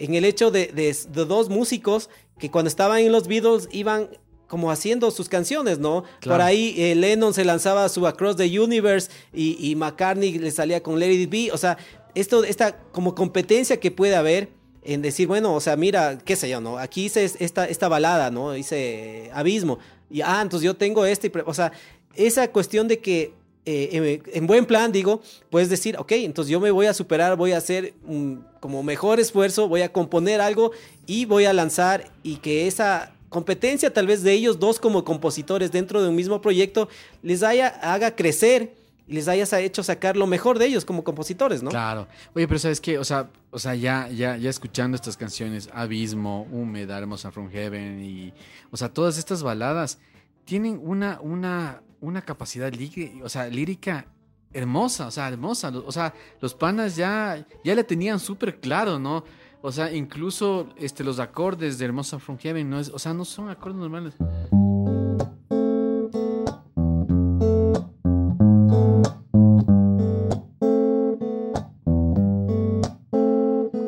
en el hecho de, de- de dos músicos que cuando estaban en los Beatles iban como haciendo sus canciones, ¿no? Claro. Por ahí eh, Lennon se lanzaba su Across the Universe y, y McCartney le salía con It Be, o sea, esto, esta como competencia que puede haber en decir, bueno, o sea, mira, qué sé yo, ¿no? Aquí hice es- esta, esta balada, ¿no? Hice eh, Abismo. Y, ah, entonces yo tengo este. y O sea, esa cuestión de que, eh, en, en buen plan, digo, puedes decir, ok, entonces yo me voy a superar, voy a hacer un como mejor esfuerzo, voy a componer algo y voy a lanzar y que esa competencia tal vez de ellos dos como compositores dentro de un mismo proyecto les haya, haga crecer y les hayas hecho sacar lo mejor de ellos como compositores, ¿no? Claro. Oye, pero ¿sabes qué? O sea, o sea ya, ya, ya escuchando estas canciones, Abismo, Húmeda, Hermosa From Heaven y... O sea, todas estas baladas tienen una, una, una capacidad lírica, o sea, lírica hermosa, o sea, hermosa. O sea, los panas ya, ya le tenían súper claro, ¿no? O sea, incluso este, los acordes de Hermosa From Heaven, no es, o sea, no son acordes normales.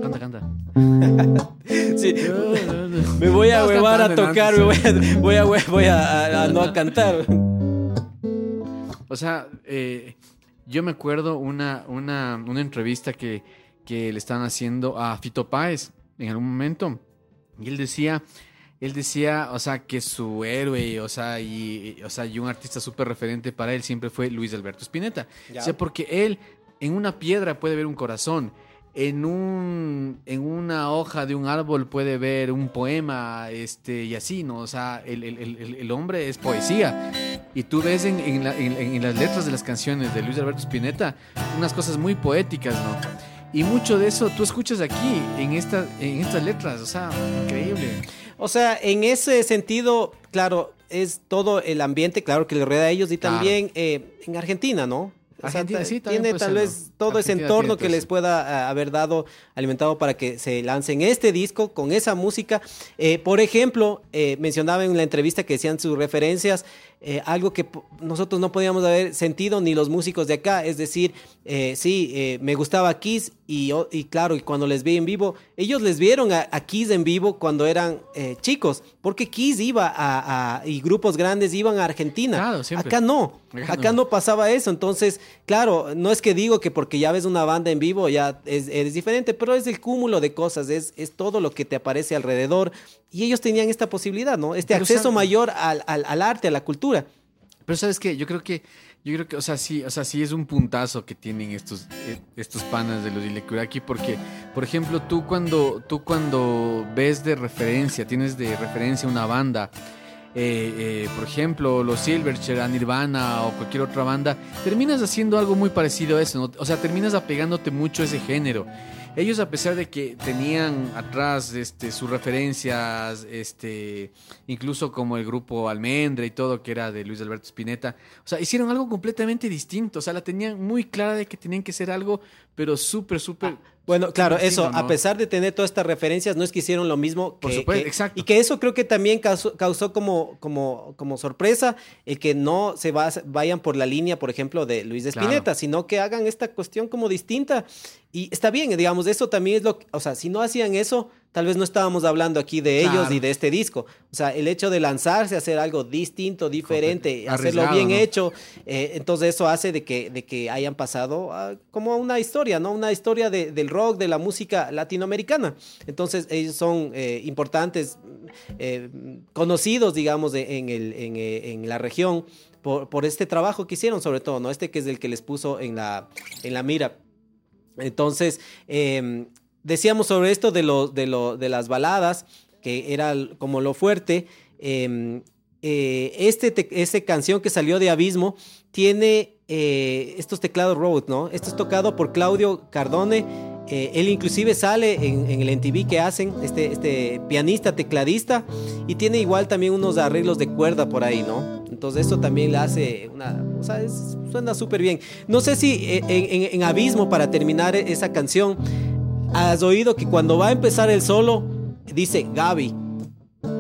Canta, canta. Sí. Me voy a huevar a tocar, me voy a, voy a, voy a- a- a no a cantar. O sea, eh, yo me acuerdo una, una, una entrevista que, que le estaban haciendo a Fito Páez en algún momento. Y él decía, él decía, o sea, que su héroe, o sea, y, y- o sea, y un artista súper referente para él siempre fue Luis Alberto Spinetta. Ya. O sea, porque él en una piedra puede ver un corazón. En, un, en una hoja de un árbol puede ver un poema, este, y así, ¿no? O sea, el, el- el- el hombre es poesía. Y tú ves en, en la- en- en las letras de las canciones de Luis Alberto Spinetta unas cosas muy poéticas, ¿no? Y mucho de eso tú escuchas aquí, en, esta, en estas letras, o sea, increíble. O sea, en ese sentido, claro, es todo el ambiente, claro, que le rodea a ellos y Claro. también eh, en Argentina, ¿no? O sea, Argentina, sí, tiene tal vez ¿no? todo ese Argentina entorno tiene que les pueda ah, haber dado, alimentado para que se lancen este disco con esa música. Eh, por ejemplo, eh, mencionaba en la entrevista que decían sus referencias, eh, algo que nosotros no podíamos haber sentido ni los músicos de acá, es decir, eh, sí, eh, me gustaba Kiss y, claro, y cuando les vi en vivo, ellos les vieron a, a Kiss en vivo cuando eran eh, chicos, porque Kiss iba a, a- y grupos grandes iban a Argentina. Claro, acá no, Acá no. pasaba eso, entonces, claro, no es que digo que porque ya ves una banda en vivo ya es, es diferente, pero es el cúmulo de cosas, es, es todo lo que te aparece alrededor y ellos tenían esta posibilidad, ¿no? Este Pero acceso sabe- mayor al, al- al arte, a la cultura. Pero sabes qué, yo creo que, yo creo que, o sea, sí, o sea, sí es un puntazo que tienen estos, eh, estos panas de los Ilekuraki, porque, por ejemplo, tú cuando, tú cuando ves de referencia, tienes de referencia una banda, eh, eh, por ejemplo, los Silverchair, a Nirvana o cualquier otra banda, terminas haciendo algo muy parecido a eso, ¿no? O sea, terminas apegándote mucho a ese género. Ellos, a pesar de que tenían atrás este, sus referencias, este, incluso como el grupo Almendra y todo, que era de Luis Alberto Spinetta, o sea, hicieron algo completamente distinto. O sea, la tenían muy clara de que tenían que ser algo, pero súper, súper. Bueno, claro, eso, a pesar de tener todas estas referencias, no es que hicieron lo mismo. Por supuesto, que- exacto. Y que eso creo que también causó, causó como, como, como sorpresa el que no se va- vayan por la línea, por ejemplo, de Luis de Claro. Spinetta, sino que hagan esta cuestión como distinta. Y está bien, digamos, eso también es lo que, o sea, si no hacían eso, tal vez no estábamos hablando aquí de ellos Claro. y de este disco. O sea, el hecho de lanzarse, hacer algo distinto, diferente, hacerlo bien ¿no? hecho, eh, entonces eso hace de que, de que hayan pasado a- como a una historia, ¿no? Una historia de- del rock, de la música latinoamericana. Entonces ellos son eh, importantes. eh, conocidos, digamos, de- en, el, en, en la región por, por este trabajo que hicieron, sobre todo, ¿no? Este que es el que les puso en la, en la mira. Entonces, eh, decíamos sobre esto de, lo, de, lo, de las baladas, que era como lo fuerte. eh, eh, este, te- este canción que salió de Abismo tiene eh, estos teclados Rhodes, ¿no? Esto es tocado por Claudio Cardone. eh, él inclusive sale en, en el NTV que hacen, este, este pianista, tecladista, y tiene igual también unos arreglos de cuerda por ahí, ¿no? Entonces eso también le hace una... O sea, es- suena súper bien. No sé si eh, en, en- en Abismo, para terminar esa canción, has oído que cuando va a empezar el solo, dice Gaby,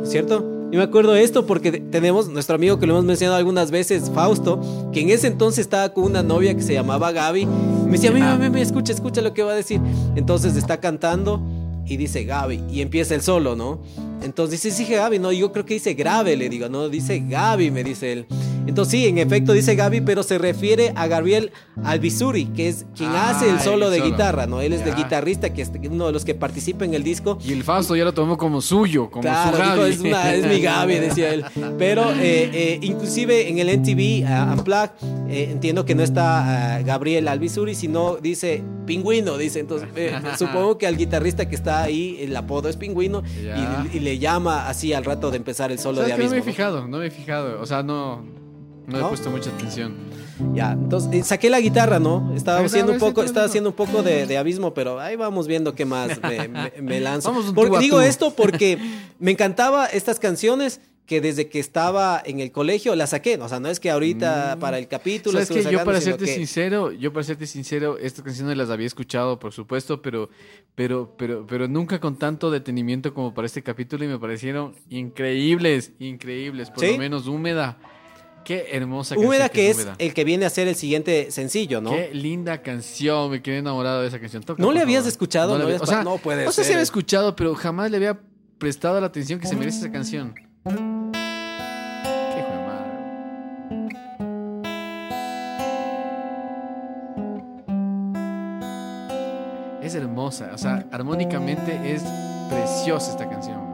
¿cierto? Yo me acuerdo de esto porque tenemos nuestro amigo que lo hemos mencionado algunas veces, Fausto, que en ese entonces estaba con una novia que se llamaba Gaby. Me decía, mira, mira, mira, escucha, escucha lo que va a decir. Entonces está cantando y dice Gaby y empieza el solo, ¿no? Entonces dice, sí, Gaby, no, yo creo que dice grave, le digo, no, dice Gaby, me dice él. Entonces sí, en efecto dice Gaby, pero se refiere a Gabriel Albizuri, que es quien Ah, hace el solo de solo. guitarra, ¿no? Él es el guitarrista, que es uno de los que participa en el disco. Y el Fausto ya lo tomó como suyo, como Claro, su dijo, Gaby. es, una- es mi Gaby, decía él. Pero eh, eh, inclusive en el NTV uh, Unplugged, eh, entiendo que no está ah, Gabriel Albizuri, sino dice Pingüino, dice. Entonces, eh, supongo que al guitarrista que está ahí, el apodo es Pingüino, y, y le llama así al rato de empezar el solo de ¿Sabes que no Abismo. me he ¿no? fijado, no me he fijado. O sea, no, no, he puesto mucha atención. Ya, entonces eh, saqué la guitarra, ¿no? Estaba haciendo un poco, estaba haciendo un poco de, de abismo, pero ahí vamos viendo qué más me, me- me lanzo. Vamos un Porque digo esto porque me encantaba estas canciones que desde que estaba en el colegio las saqué. O sea, no es que ahorita para el capítulo. Mm. ¿Sabes estuve qué? Yo para serte que- sincero, yo para serte sincero, estas canciones las había escuchado, por supuesto, pero, pero, pero, pero nunca con tanto detenimiento como para este capítulo y me parecieron increíbles, increíbles, por ¿Sí? lo menos húmeda. Qué hermosa Húmeda, canción que es Húmeda. el que viene a ser el siguiente sencillo, ¿no? Qué linda canción, me quedé enamorado de esa canción. Toca, ¿No le habías favor. escuchado? No, ¿No habías o sea, no puede o sea, sí había escuchado, pero jamás le había prestado la atención que se merece esa canción. Qué hijo de madre. Es hermosa, o sea, armónicamente es preciosa esta canción.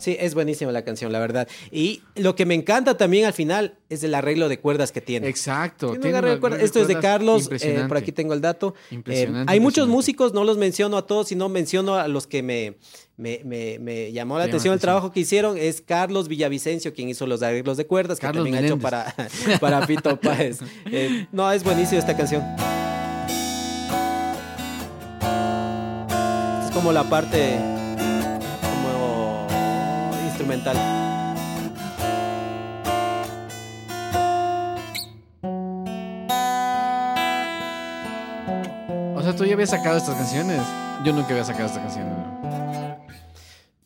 Sí, es buenísima la canción, la verdad. Y lo que me encanta también al final es el arreglo de cuerdas que tiene. Exacto. Tiene de cuerdas. Esto es de Carlos, eh, por aquí tengo el dato. Eh, Impresionante, hay muchos músicos, no los menciono a todos, sino menciono a los que me, me, me- me llamó la atención el trabajo que hicieron. Es Carlos Villavicencio, quien hizo los arreglos de cuerdas, que Carlos también ha hecho para, para Fito Páez. Eh, no, es buenísima esta canción. Es como la parte instrumental. O sea, tú ya habías sacado estas canciones. Yo nunca había sacado esta canción.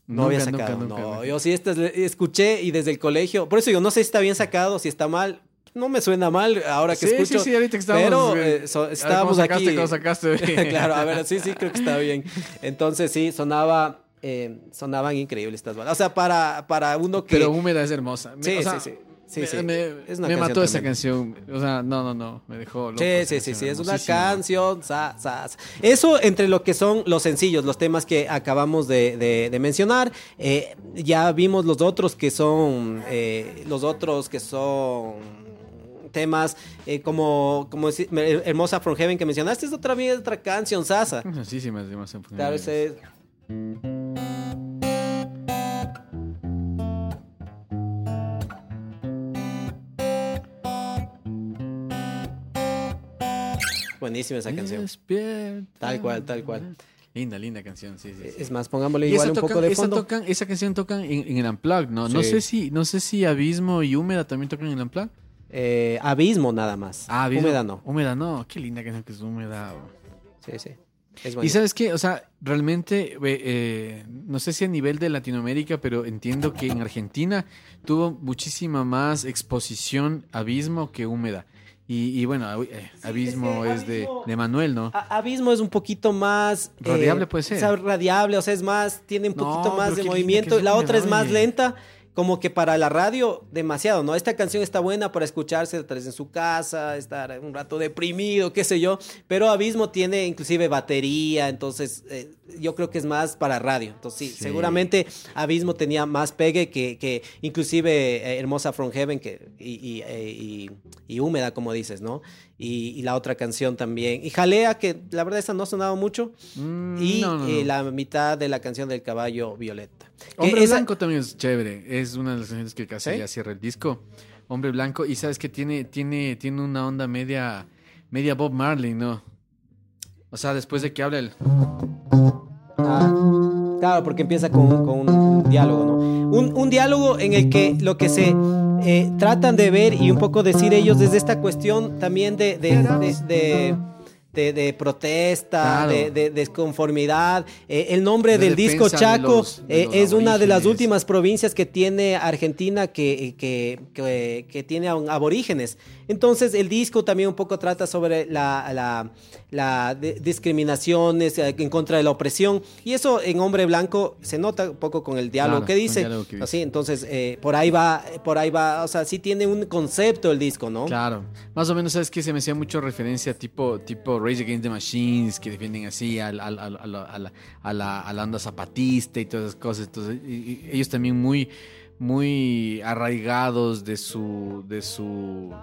No había sacado, nunca, no. nunca. Yo sí estas escuché y desde el colegio. Por eso yo no sé si está bien sacado, si está mal. No me suena mal ahora que Sí, escucho. sí, sí, ahorita que estábamos, Pero eh, so- a ver, estábamos ¿cómo sacaste, aquí. cómo sacaste? claro, a ver, sí, sí, creo que está bien. Entonces sí, sonaba, eh, sonaban increíbles estas balas. O sea, para, para uno que. Pero húmeda es hermosa. Sí, o sea, sí, sí. Sí, me, sí. me- Es una me mató esa canción. O sea, no, no, no. Me dejó loco. Sí, sí, sí, sí, es una hermosísima. canción. sa, sa, sa. Eso entre lo que son los sencillos, los temas que acabamos de, de- de mencionar. Eh, ya vimos los otros que son, eh, los otros que son temas eh, como, como Hermosa From Heaven que mencionaste, es otra, es otra canción, Sasa. Hermosísimas, demasiado. Claro, ese es- Buenísima esa canción. Despierta. Tal cual, tal cual. Linda, linda canción, sí, sí. sí. Es más, pongámosle igual un tocan, poco de esa, fondo. tocan- esa canción tocan en, en el Unplugged, ¿no? No sé si, no sé si Abismo y Húmeda también tocan en el Unplugged. Eh, abismo nada más. Ah, Abismo. Húmeda no. Húmeda no. Qué linda canción que es Húmeda. Sí, sí. Es Y sabes qué, o sea, realmente, eh, eh, no sé si a nivel de Latinoamérica, pero entiendo que en Argentina tuvo muchísima más exposición Abismo que Húmeda. Y, y bueno, eh, Abismo sí, es de, Abismo- de Manuel, ¿no? A- Abismo es un poquito más... eh, Radiable puede ser. o sea, radiable, o sea, es más, tiene un No, poquito más de movimiento. La otra es más lenta, como que para la radio, demasiado, ¿no? Esta canción está buena para escucharse tal vez en su casa, estar un rato deprimido, qué sé yo. Pero Abismo tiene inclusive batería, entonces... eh, yo creo que es más para radio. Entonces, sí, seguramente Abismo tenía más pegue que, que inclusive eh, Hermosa From Heaven que, y, y, eh, y- y Húmeda, como dices, ¿no? Y, la otra canción también. Y Jalea, que la verdad esa no ha sonado mucho. Mm, y no, no, eh, la mitad de la canción del caballo Violeta. Hombre esa- Blanco también es chévere. Es una de las canciones que casi ¿Sí? ya cierra el disco. Hombre Blanco. Y sabes que tiene, tiene, tiene una onda media, media Bob Marley, ¿no? O sea, después de que habla el. Ah, claro, porque empieza con, con un diálogo, ¿no? Un, un diálogo en el que lo que se eh, tratan de ver y un poco decir ellos desde esta cuestión también de, de, de- de- de- de protesta, Claro. de, de desconformidad. Eh, el nombre De del disco de Chaco los- eh, es una de las últimas provincias que tiene Argentina que, que, que- que tiene aborígenes. Entonces el disco también un poco trata sobre la, la, la de- discriminaciones eh, en contra de la opresión. Y eso en Hombre Blanco se nota un poco con el diálogo Claro, que dice. diálogo que. Así, entonces eh, por ahí va, por ahí va, o sea, sí tiene un concepto el disco, ¿no? Claro. Más o menos, ¿sabes que Se me hacía mucho referencia tipo, tipo Rage Against the Machines, que defienden así al- al- al- a, la, a la- a la- a la onda zapatista y todas esas cosas. Entonces, y- y ellos también muy muy arraigados de su de su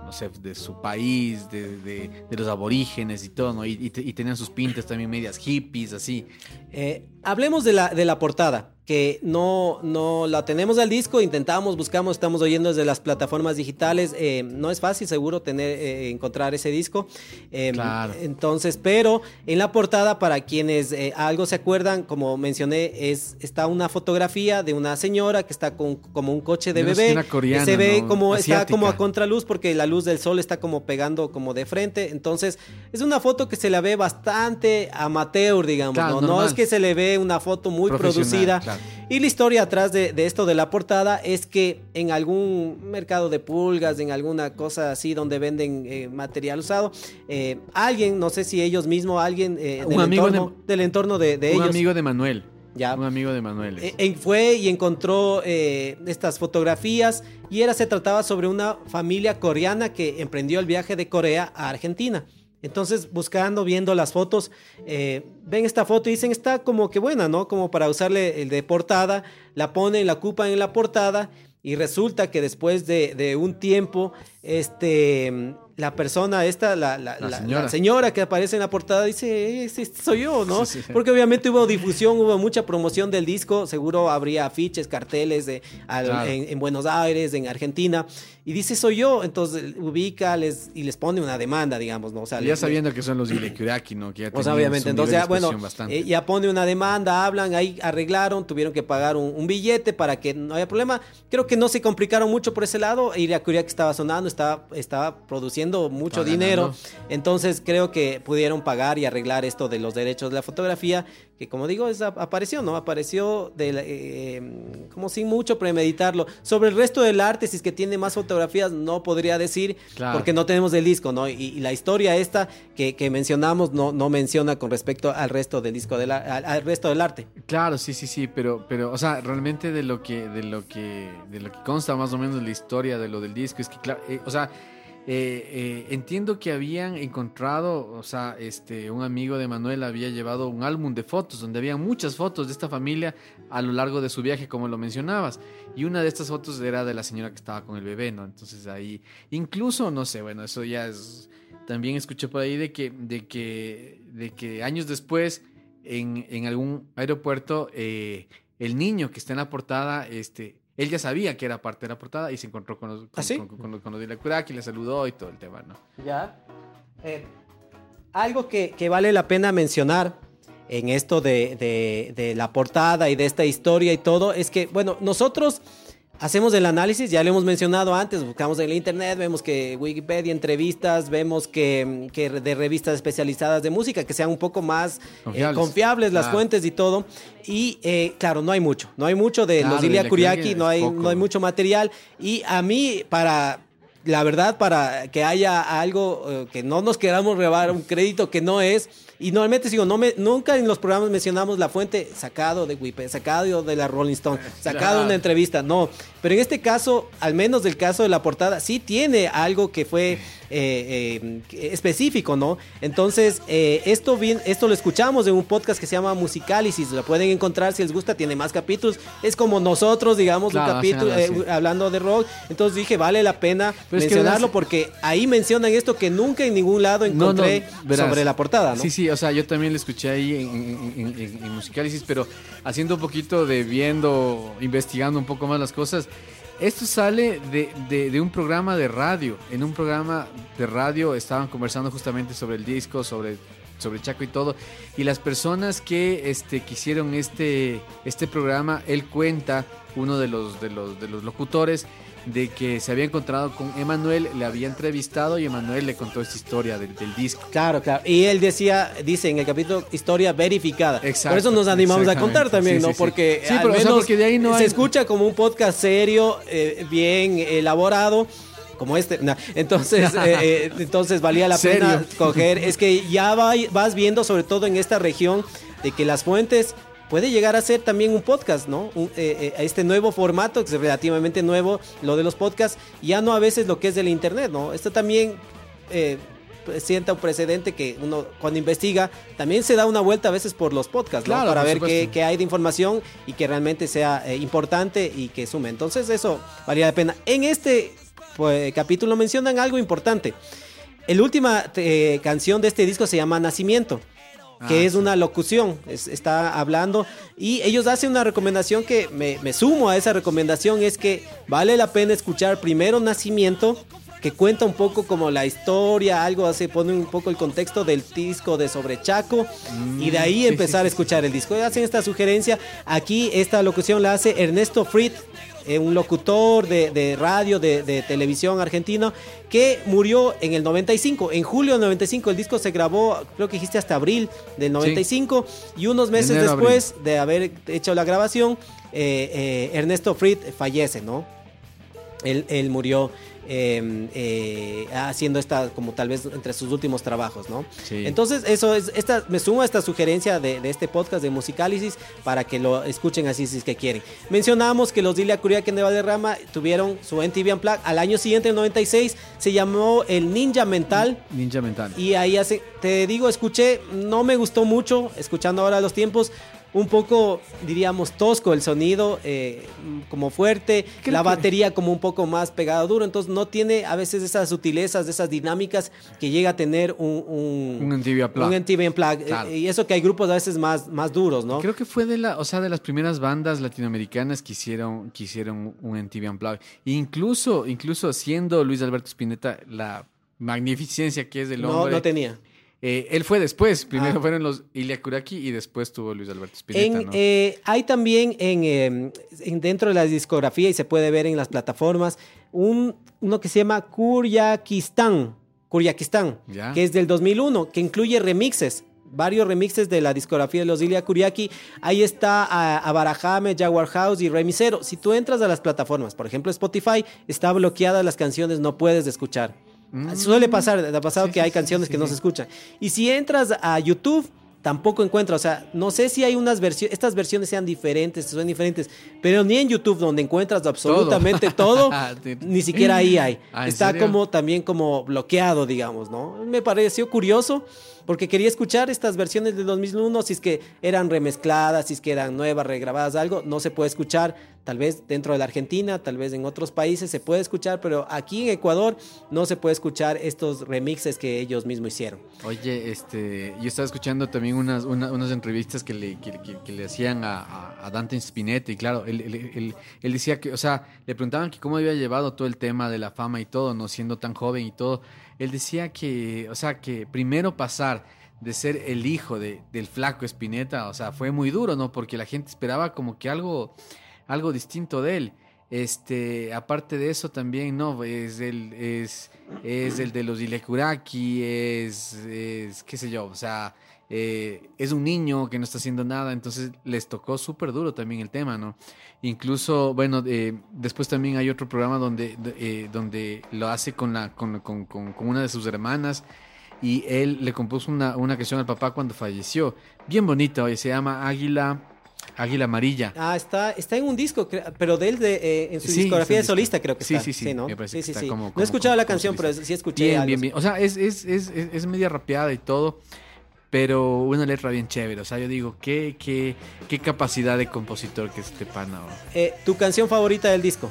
no sé de su país de, de- de los aborígenes y todo ¿no? y, y y tenían sus pintas también medias hippies así Eh, hablemos de la, de la portada, que no, no la tenemos al disco, intentamos, buscamos, estamos oyendo desde las plataformas digitales. eh, no es fácil, seguro, tener, eh, encontrar ese disco. Eh, Claro. Entonces, pero en la portada, para quienes algo se acuerdan, como mencioné, es, está una fotografía de una señora que está con como un coche de bebé. señora que coreana, se ve ¿no? como, está como a contraluz porque la luz del sol está como pegando como de frente. Entonces, es una foto que se la ve bastante amateur, digamos. Claro, ¿no? no es que se le ve una foto muy producida. claro. Y la historia atrás de, de esto de la portada es que en algún mercado de pulgas, en alguna cosa así donde venden eh, material usado, eh, alguien, no sé si ellos mismos, alguien eh, Un del, amigo entorno, de- del entorno de, de un ellos, amigo de Manuel ya, un amigo de Manuel. Eh, eh, fue y encontró eh, estas fotografías y era se trataba sobre una familia coreana que emprendió el viaje de Corea a Argentina. Entonces, buscando, viendo las fotos, eh, ven esta foto y dicen, está como que buena, ¿no? Como para usarle el de portada, la ponen, la ocupan en la portada y resulta que después de, de un tiempo, este, la persona esta, la, la- La señora. la señora que aparece en la portada dice, "Eh, este soy yo, ¿no? Sí, sí. Porque obviamente hubo difusión, hubo mucha promoción del disco, seguro habría afiches, carteles de, al- Claro. en, en Buenos Aires, en Argentina, y dice soy yo, entonces ubica les, y les pone una demanda, digamos, ¿no? O sea, ya les- sabiendo que son los Ilekuraki, ¿no? Que ya tenían obviamente, entonces ya, bueno, eh, ya pone una demanda, hablan, ahí arreglaron, tuvieron que pagar un, un billete para que no haya problema. Creo que no se complicaron mucho por ese lado. Que estaba sonando, estaba, estaba produciendo mucho dinero. Entonces creo que pudieron pagar y arreglar esto de los derechos de la fotografía, que como digo, es, apareció, ¿no? Apareció de la- eh, como sin mucho premeditarlo. Sobre el resto del arte, si es que tiene más fotografías, no podría decir, Claro. porque no tenemos el disco, ¿no? Y, y la historia esta que, que mencionamos no, no menciona con respecto al resto del disco, del, al, al resto del arte. Claro, sí, sí, sí, pero, pero, o sea, realmente de lo que, de lo que, de lo que consta más o menos la historia de lo del disco es que, claro, eh, o sea, eh, eh, entiendo que habían encontrado, o sea, este, un amigo de Manuel había llevado un álbum de fotos donde había muchas fotos de esta familia a lo largo de su viaje, como lo mencionabas, y una de estas fotos era de la señora que estaba con el bebé, ¿no? Entonces ahí, incluso, no sé, bueno, eso ya es, también escuché por ahí de que, de que, de que años después en, en algún aeropuerto, eh, el niño que está en la portada, este, él ya sabía que era parte de la portada y se encontró con los, con, ¿Ah, sí? con- con los- con los de la Kuraki, le saludó y todo el tema, ¿no? Ya. Eh, algo que, que vale la pena mencionar en esto de, de- de la portada y de esta historia y todo es que, bueno, nosotros hacemos el análisis, ya lo hemos mencionado antes, buscamos en el internet, vemos que Wikipedia, entrevistas, vemos que, que de revistas especializadas de música que sean un poco más eh, Confiables. las fuentes y todo. Y eh, claro, no hay mucho, no hay mucho de Claro, los Ilia Kuriaki, no hay, poco. no hay mucho material. Y a mí, para la verdad, para que haya algo eh, que no nos queramos rebar un crédito que no es. Y normalmente digo, no me, nunca en los programas mencionamos la fuente sacado de Wipe, sacado de la Rolling Stone, sacado de una entrevista, no. Pero en este caso, al menos del caso de la portada, sí tiene algo que fue eh, eh, específico, ¿no? Entonces, eh, esto, bien, esto lo escuchamos en un podcast que se llama Musicalisis, lo pueden encontrar si les gusta, tiene más capítulos, es como nosotros, digamos, Claro, un capítulo eh, hablando de rock, entonces dije, vale la pena Pero es que mencionarlo porque ahí mencionan esto que nunca en ningún lado No, no, encontré sobre la portada, ¿no? Sí, sí, o sea, yo también lo escuché ahí en, en- en- en Musicalisis, pero haciendo un poquito de viendo, investigando un poco más las cosas. Esto sale de, de- de un programa de radio. En un programa de radio estaban conversando justamente sobre el disco, sobre, sobre Chaco y todo. Y las personas que este, que hicieron este, este programa, él cuenta, uno de los, de los, de los locutores, de que se había encontrado con Emanuel, le había entrevistado y Emanuel le contó esta historia del, del disco. Claro, claro. Y él decía, dice en el capítulo historia verificada. Exacto, Por eso nos animamos a contar también, Sí, ¿no? sí. Porque Sí, al pero, o sea, menos porque de ahí no se hay- escucha como un podcast serio, eh, bien elaborado. Como este, entonces, eh, eh, entonces valía la pena coger. Es que ya va- vas viendo, sobre todo en esta región, de que las fuentes puede llegar a ser también un podcast, ¿no? Un- eh, eh, este nuevo formato, que es relativamente nuevo, lo de los podcasts, ya no a veces lo que es del internet, ¿no? Esto también eh, sienta un precedente que uno cuando investiga también se da una vuelta a veces por los podcasts, ¿no? Claro, Para ver qué hay de información y que realmente sea eh, importante y que sume. Entonces eso valía la pena. En este pues, capítulo mencionan algo importante. La última eh, canción de este disco se llama Nacimiento que Ah, es sí. una locución, es- está hablando y ellos hacen una recomendación que me, me sumo a esa recomendación, es que vale la pena escuchar primero Nacimiento, que cuenta un poco como la historia, algo así, pone un poco el contexto del disco de Sobre Chaco y de ahí Mm, sí, empezar sí, a escuchar el disco. Hacen esta sugerencia, aquí esta locución la hace Ernesto Frit, eh, un locutor de, de radio, de, de televisión argentino, que murió en el 95. En julio del 95 el disco se grabó, creo que dijiste hasta abril del 95. Y unos meses Enero, después de haber hecho la grabación, eh, eh, Ernesto Frit fallece, ¿no? Él, él murió eh, eh, haciendo esta, como tal vez entre sus últimos trabajos, ¿no? Sí. Entonces, eso es, esta, me sumo a esta sugerencia de, de este podcast de Musicálisis para que lo escuchen así si es que quieren. Mencionamos que los Dilia Curiaken de Valderrama tuvieron su NTV Unplugged. Al año siguiente, en 96, se llamó el Ninja Mental. Ninja Mental. Y ahí hace, te digo, escuché, no me gustó mucho, escuchando ahora los tiempos, un poco, diríamos, tosco el sonido, eh, como fuerte, Creo la que- batería como un poco más pegada duro, entonces no tiene a veces esas sutilezas, esas dinámicas que llega a tener un... Un, Un MTV Unplugged. Un MTV Unplugged. Claro. Eh, Y eso que hay grupos a veces más, más duros, ¿no? Creo que fue de la, o sea, de las primeras bandas latinoamericanas que hicieron, que hicieron un MTV Unplugged. Incluso, incluso siendo Luis Alberto Spinetta la magnificencia que es del no, hombre. no tenía. Eh, él fue después. Primero Ah. fueron los Ilya Kuraki y después tuvo Luis Alberto Spinetta, En, ¿no? eh, hay también en, eh, en- dentro de la discografía y se puede ver en las plataformas un, uno que se llama Kuryakistán, Kuryakistán, Ya. que es del 2001, que incluye remixes. Varios remixes de la discografía de los Ilya Kuryaki. Ahí está a, a Barajame, Jaguar House y Remisero. Si tú entras a las plataformas, por ejemplo Spotify, está bloqueada las canciones, no puedes escuchar. Suele pasar, ha pasado Sí, que hay canciones sí, que no se escuchan. Y si entras a YouTube, tampoco encuentras, o sea, no sé si hay unas versiones, estas versiones sean diferentes, son diferentes, pero ni en YouTube donde encuentras absolutamente todo, Sí. ni siquiera ahí hay. Ah, ¿en Está como también como bloqueado, digamos, ¿no? Me pareció curioso porque quería escuchar estas versiones de 2001, si es que eran remezcladas, si es que eran nuevas, regrabadas, algo, no se puede escuchar, tal vez dentro de la Argentina, tal vez en otros países se puede escuchar, pero aquí en Ecuador no se puede escuchar estos remixes que ellos mismos hicieron. Oye, este, yo estaba escuchando también unas, una- unas entrevistas que le, que, le hacían a, Dante Spinetta y claro, él, él- él- decía que, o sea, le preguntaban que cómo había llevado todo el tema de la fama y todo, no siendo tan joven y todo. Él decía que, o sea, que primero pasar de ser el hijo de, del flaco Spinetta, o sea, fue muy duro, ¿no? Porque la gente esperaba como que algo, algo distinto de él. Este, aparte de eso también, no, es el, es, es el de los Ilekuraki, es, es, qué sé yo, o sea, eh, es un niño que no está haciendo nada, entonces les tocó súper duro también el tema, ¿no? Incluso, bueno, eh, después también hay otro programa donde, eh, donde lo hace con, la, con, con, con, una de sus hermanas y él le compuso una, una canción al papá cuando falleció. Bien bonita, oye, se llama Águila, Águila Amarilla. Ah, está, está en un disco, pero de él de, eh, en su Sí, discografía de solista creo que Sí, está. sí, sí, ¿no? me parece sí, que sí, está sí. como- no he como- escuchado la canción, pero sí escuché Bien, algo. bien, bien. O sea, es, es, es, es, es media rapeada y todo, pero una letra bien chévere. O sea, yo digo, qué, qué, qué capacidad de compositor que es este pana. Eh, ¿Tu canción favorita del disco?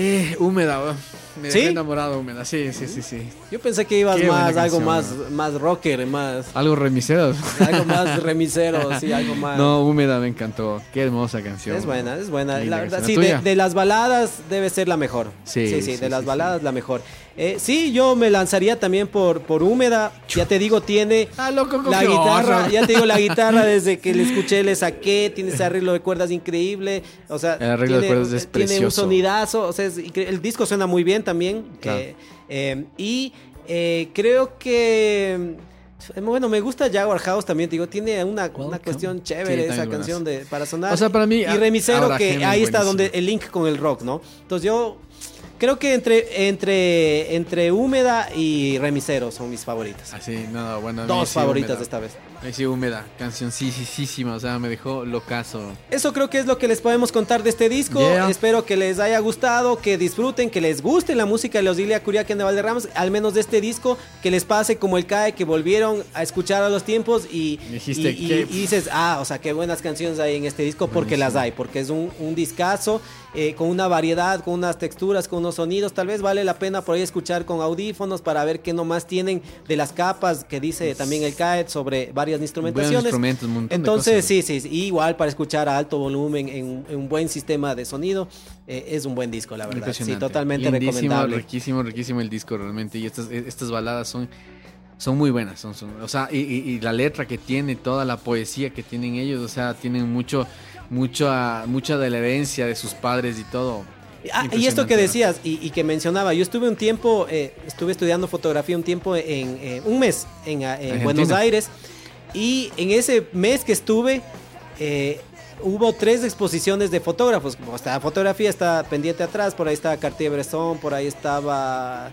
Eh, húmeda, bro. me ¿Sí? dejé enamorado, húmeda. Sí, sí, sí, sí. Yo pensé que ibas Qué más, algo canción, más, más rocker, más, Algo remisero. algo más remisero, sí, algo más. No, húmeda me encantó. Qué hermosa canción. Es buena, es buena. La verdad, canción. sí, ¿La de, de las baladas debe ser la mejor. Sí, sí, sí, sí, de las baladas la mejor. Eh, sí, yo me lanzaría también por, por Húmeda. Ya te digo, tiene Ah, loco, la guitarra. Ya te digo, la guitarra desde que le escuché le saqué. Tiene ese arreglo de cuerdas increíble. O sea, El arreglo de tiene, cuerdas es tiene un sonidazo. O sea, es el disco suena muy bien también. Claro. Eh, eh, y eh, creo que. eh, Bueno, me gusta Jaguar House también, te digo, tiene una, una cuestión chévere Sí, esa canción de, para sonar. O sea, para mí, Y Remisero, que ahí está donde el link con el rock, ¿no? Entonces yo creo que entre, entre, entre Húmeda y Remisero son mis favoritas. Así, no, bueno. Dos sí, favoritas húmeda. de esta vez. Ahí sí, húmeda. Canción sí, sí, sí, sí, o sea, me dejó locazo. Eso creo que es lo que les podemos contar de este disco. Yeah. Espero que les haya gustado, que disfruten, que les guste la música de los Ilia Curiaquian de Valderramas, al menos de este disco, que les pase como el CAE, que volvieron a escuchar a los tiempos y, Dijiste, y- y- ¿qué? y dices, ah, o sea, qué buenas canciones hay en este disco, porque las hay, porque es un, un discazo eh, con una variedad, con unas texturas, con unos sonidos. Tal vez vale la pena por ahí escuchar con audífonos para ver qué nomás tienen de las capas que dice también el CAE sobre varias instrumentaciones. instrumentos, un montón de Entonces, cosas. sí, sí, igual para escuchar a alto volumen en, un- en un buen sistema de sonido, eh, es un buen disco, la verdad. Sí, totalmente Lindísimo, recomendable. Riquísimo, riquísimo el disco realmente. Y estas, estas baladas son, son muy buenas. Son, son- o sea, y, y- y la letra que tiene, toda la poesía que tienen ellos, o sea, tienen mucho, mucho, ah, mucha de la herencia de sus padres y todo. Ah, y esto que decías y, y que mencionaba, yo estuve un tiempo, eh, estuve estudiando fotografía un tiempo en, eh, un mes en, ah, en. Buenos Aires y en ese mes que estuve eh, hubo tres exposiciones de fotógrafos, como está fotografía está pendiente atrás, por ahí estaba Cartier-Bresson, por ahí estaba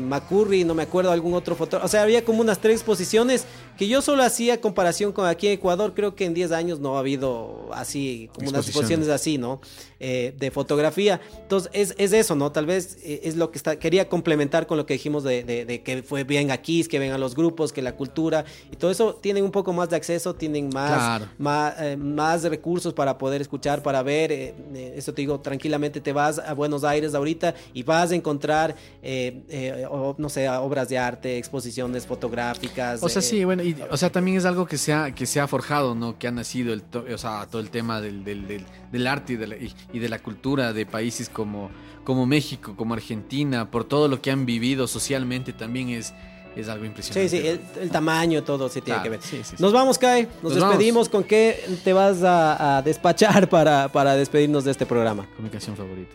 McCurry, no me acuerdo algún otro fotógrafo, o sea, había como unas tres exposiciones que yo solo hacía comparación con aquí en Ecuador, creo que en 10 años no ha habido así, como unas Exposiciones. así, ¿no? Eh, de fotografía. Entonces, es, es eso, ¿no? Tal vez eh, es lo que está, quería complementar con lo que dijimos de, de- de que fue bien aquí, que vengan los grupos, que la cultura y todo eso, tienen un poco más de acceso, tienen más, Claro. más, eh, más recursos para poder escuchar, para ver. eh, eh, eso te digo, tranquilamente te vas a Buenos Aires ahorita y vas a encontrar, eh, eh, o- no sé, obras de arte, exposiciones fotográficas. O sea, eh, sí, bueno, y, o sea, también es algo que se ha, que se ha forjado, ¿no? Que ha nacido, el to- o sea, todo el tema del, del, del, del arte y de, la, y, de la cultura de países como, como México, como Argentina, por todo lo que han vivido socialmente también es, es algo Sí, impresionante. sí, el, el tamaño, todo sí tiene Claro, que ver. sí, sí, sí. Nos vamos, Kai. Nos, Nos vamos. despedimos. ¿Con qué te vas a, a despachar para, para despedirnos de este programa? Comunicación favorita.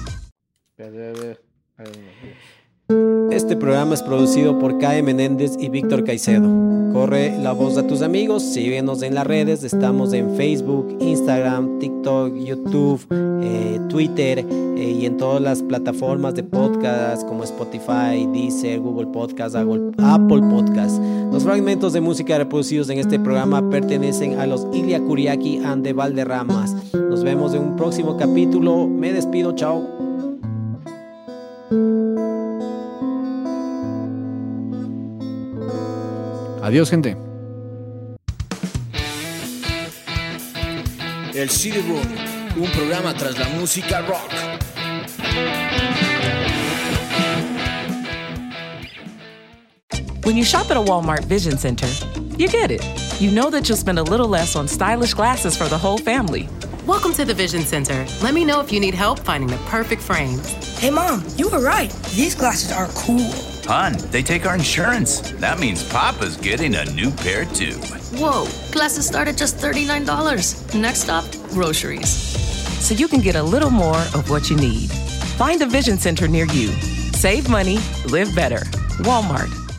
Este programa es producido por Kai Menéndez y Víctor Caicedo. Corre la voz a tus amigos, síguenos en las redes, estamos en Facebook, Instagram, TikTok, YouTube, eh, Twitter eh, y en todas las plataformas de podcast como Spotify, Deezer, Google Podcast, Apple Apple Podcast. Los fragmentos de música reproducidos en este programa pertenecen a los Ilia Kuriaki and de Valderramas. Nos vemos en un próximo capítulo. Me despido, chao. Adiós, gente. El CD Room, un programa tras la música rock. When you shop at a Walmart Vision Center, you get it. you know that you'll spend a little less on stylish glasses for the whole family. Welcome to the Vision Center. Let me know if you need help finding the perfect frames. Hey, Mom, you were right. These glasses are cool. Hun, they take our insurance. That means Papa's getting a new pair too. Whoa, glasses start at just $39. Next stop, groceries. So you can get a little more of what you need. Find a Vision Center near you. Save money, live better. Walmart.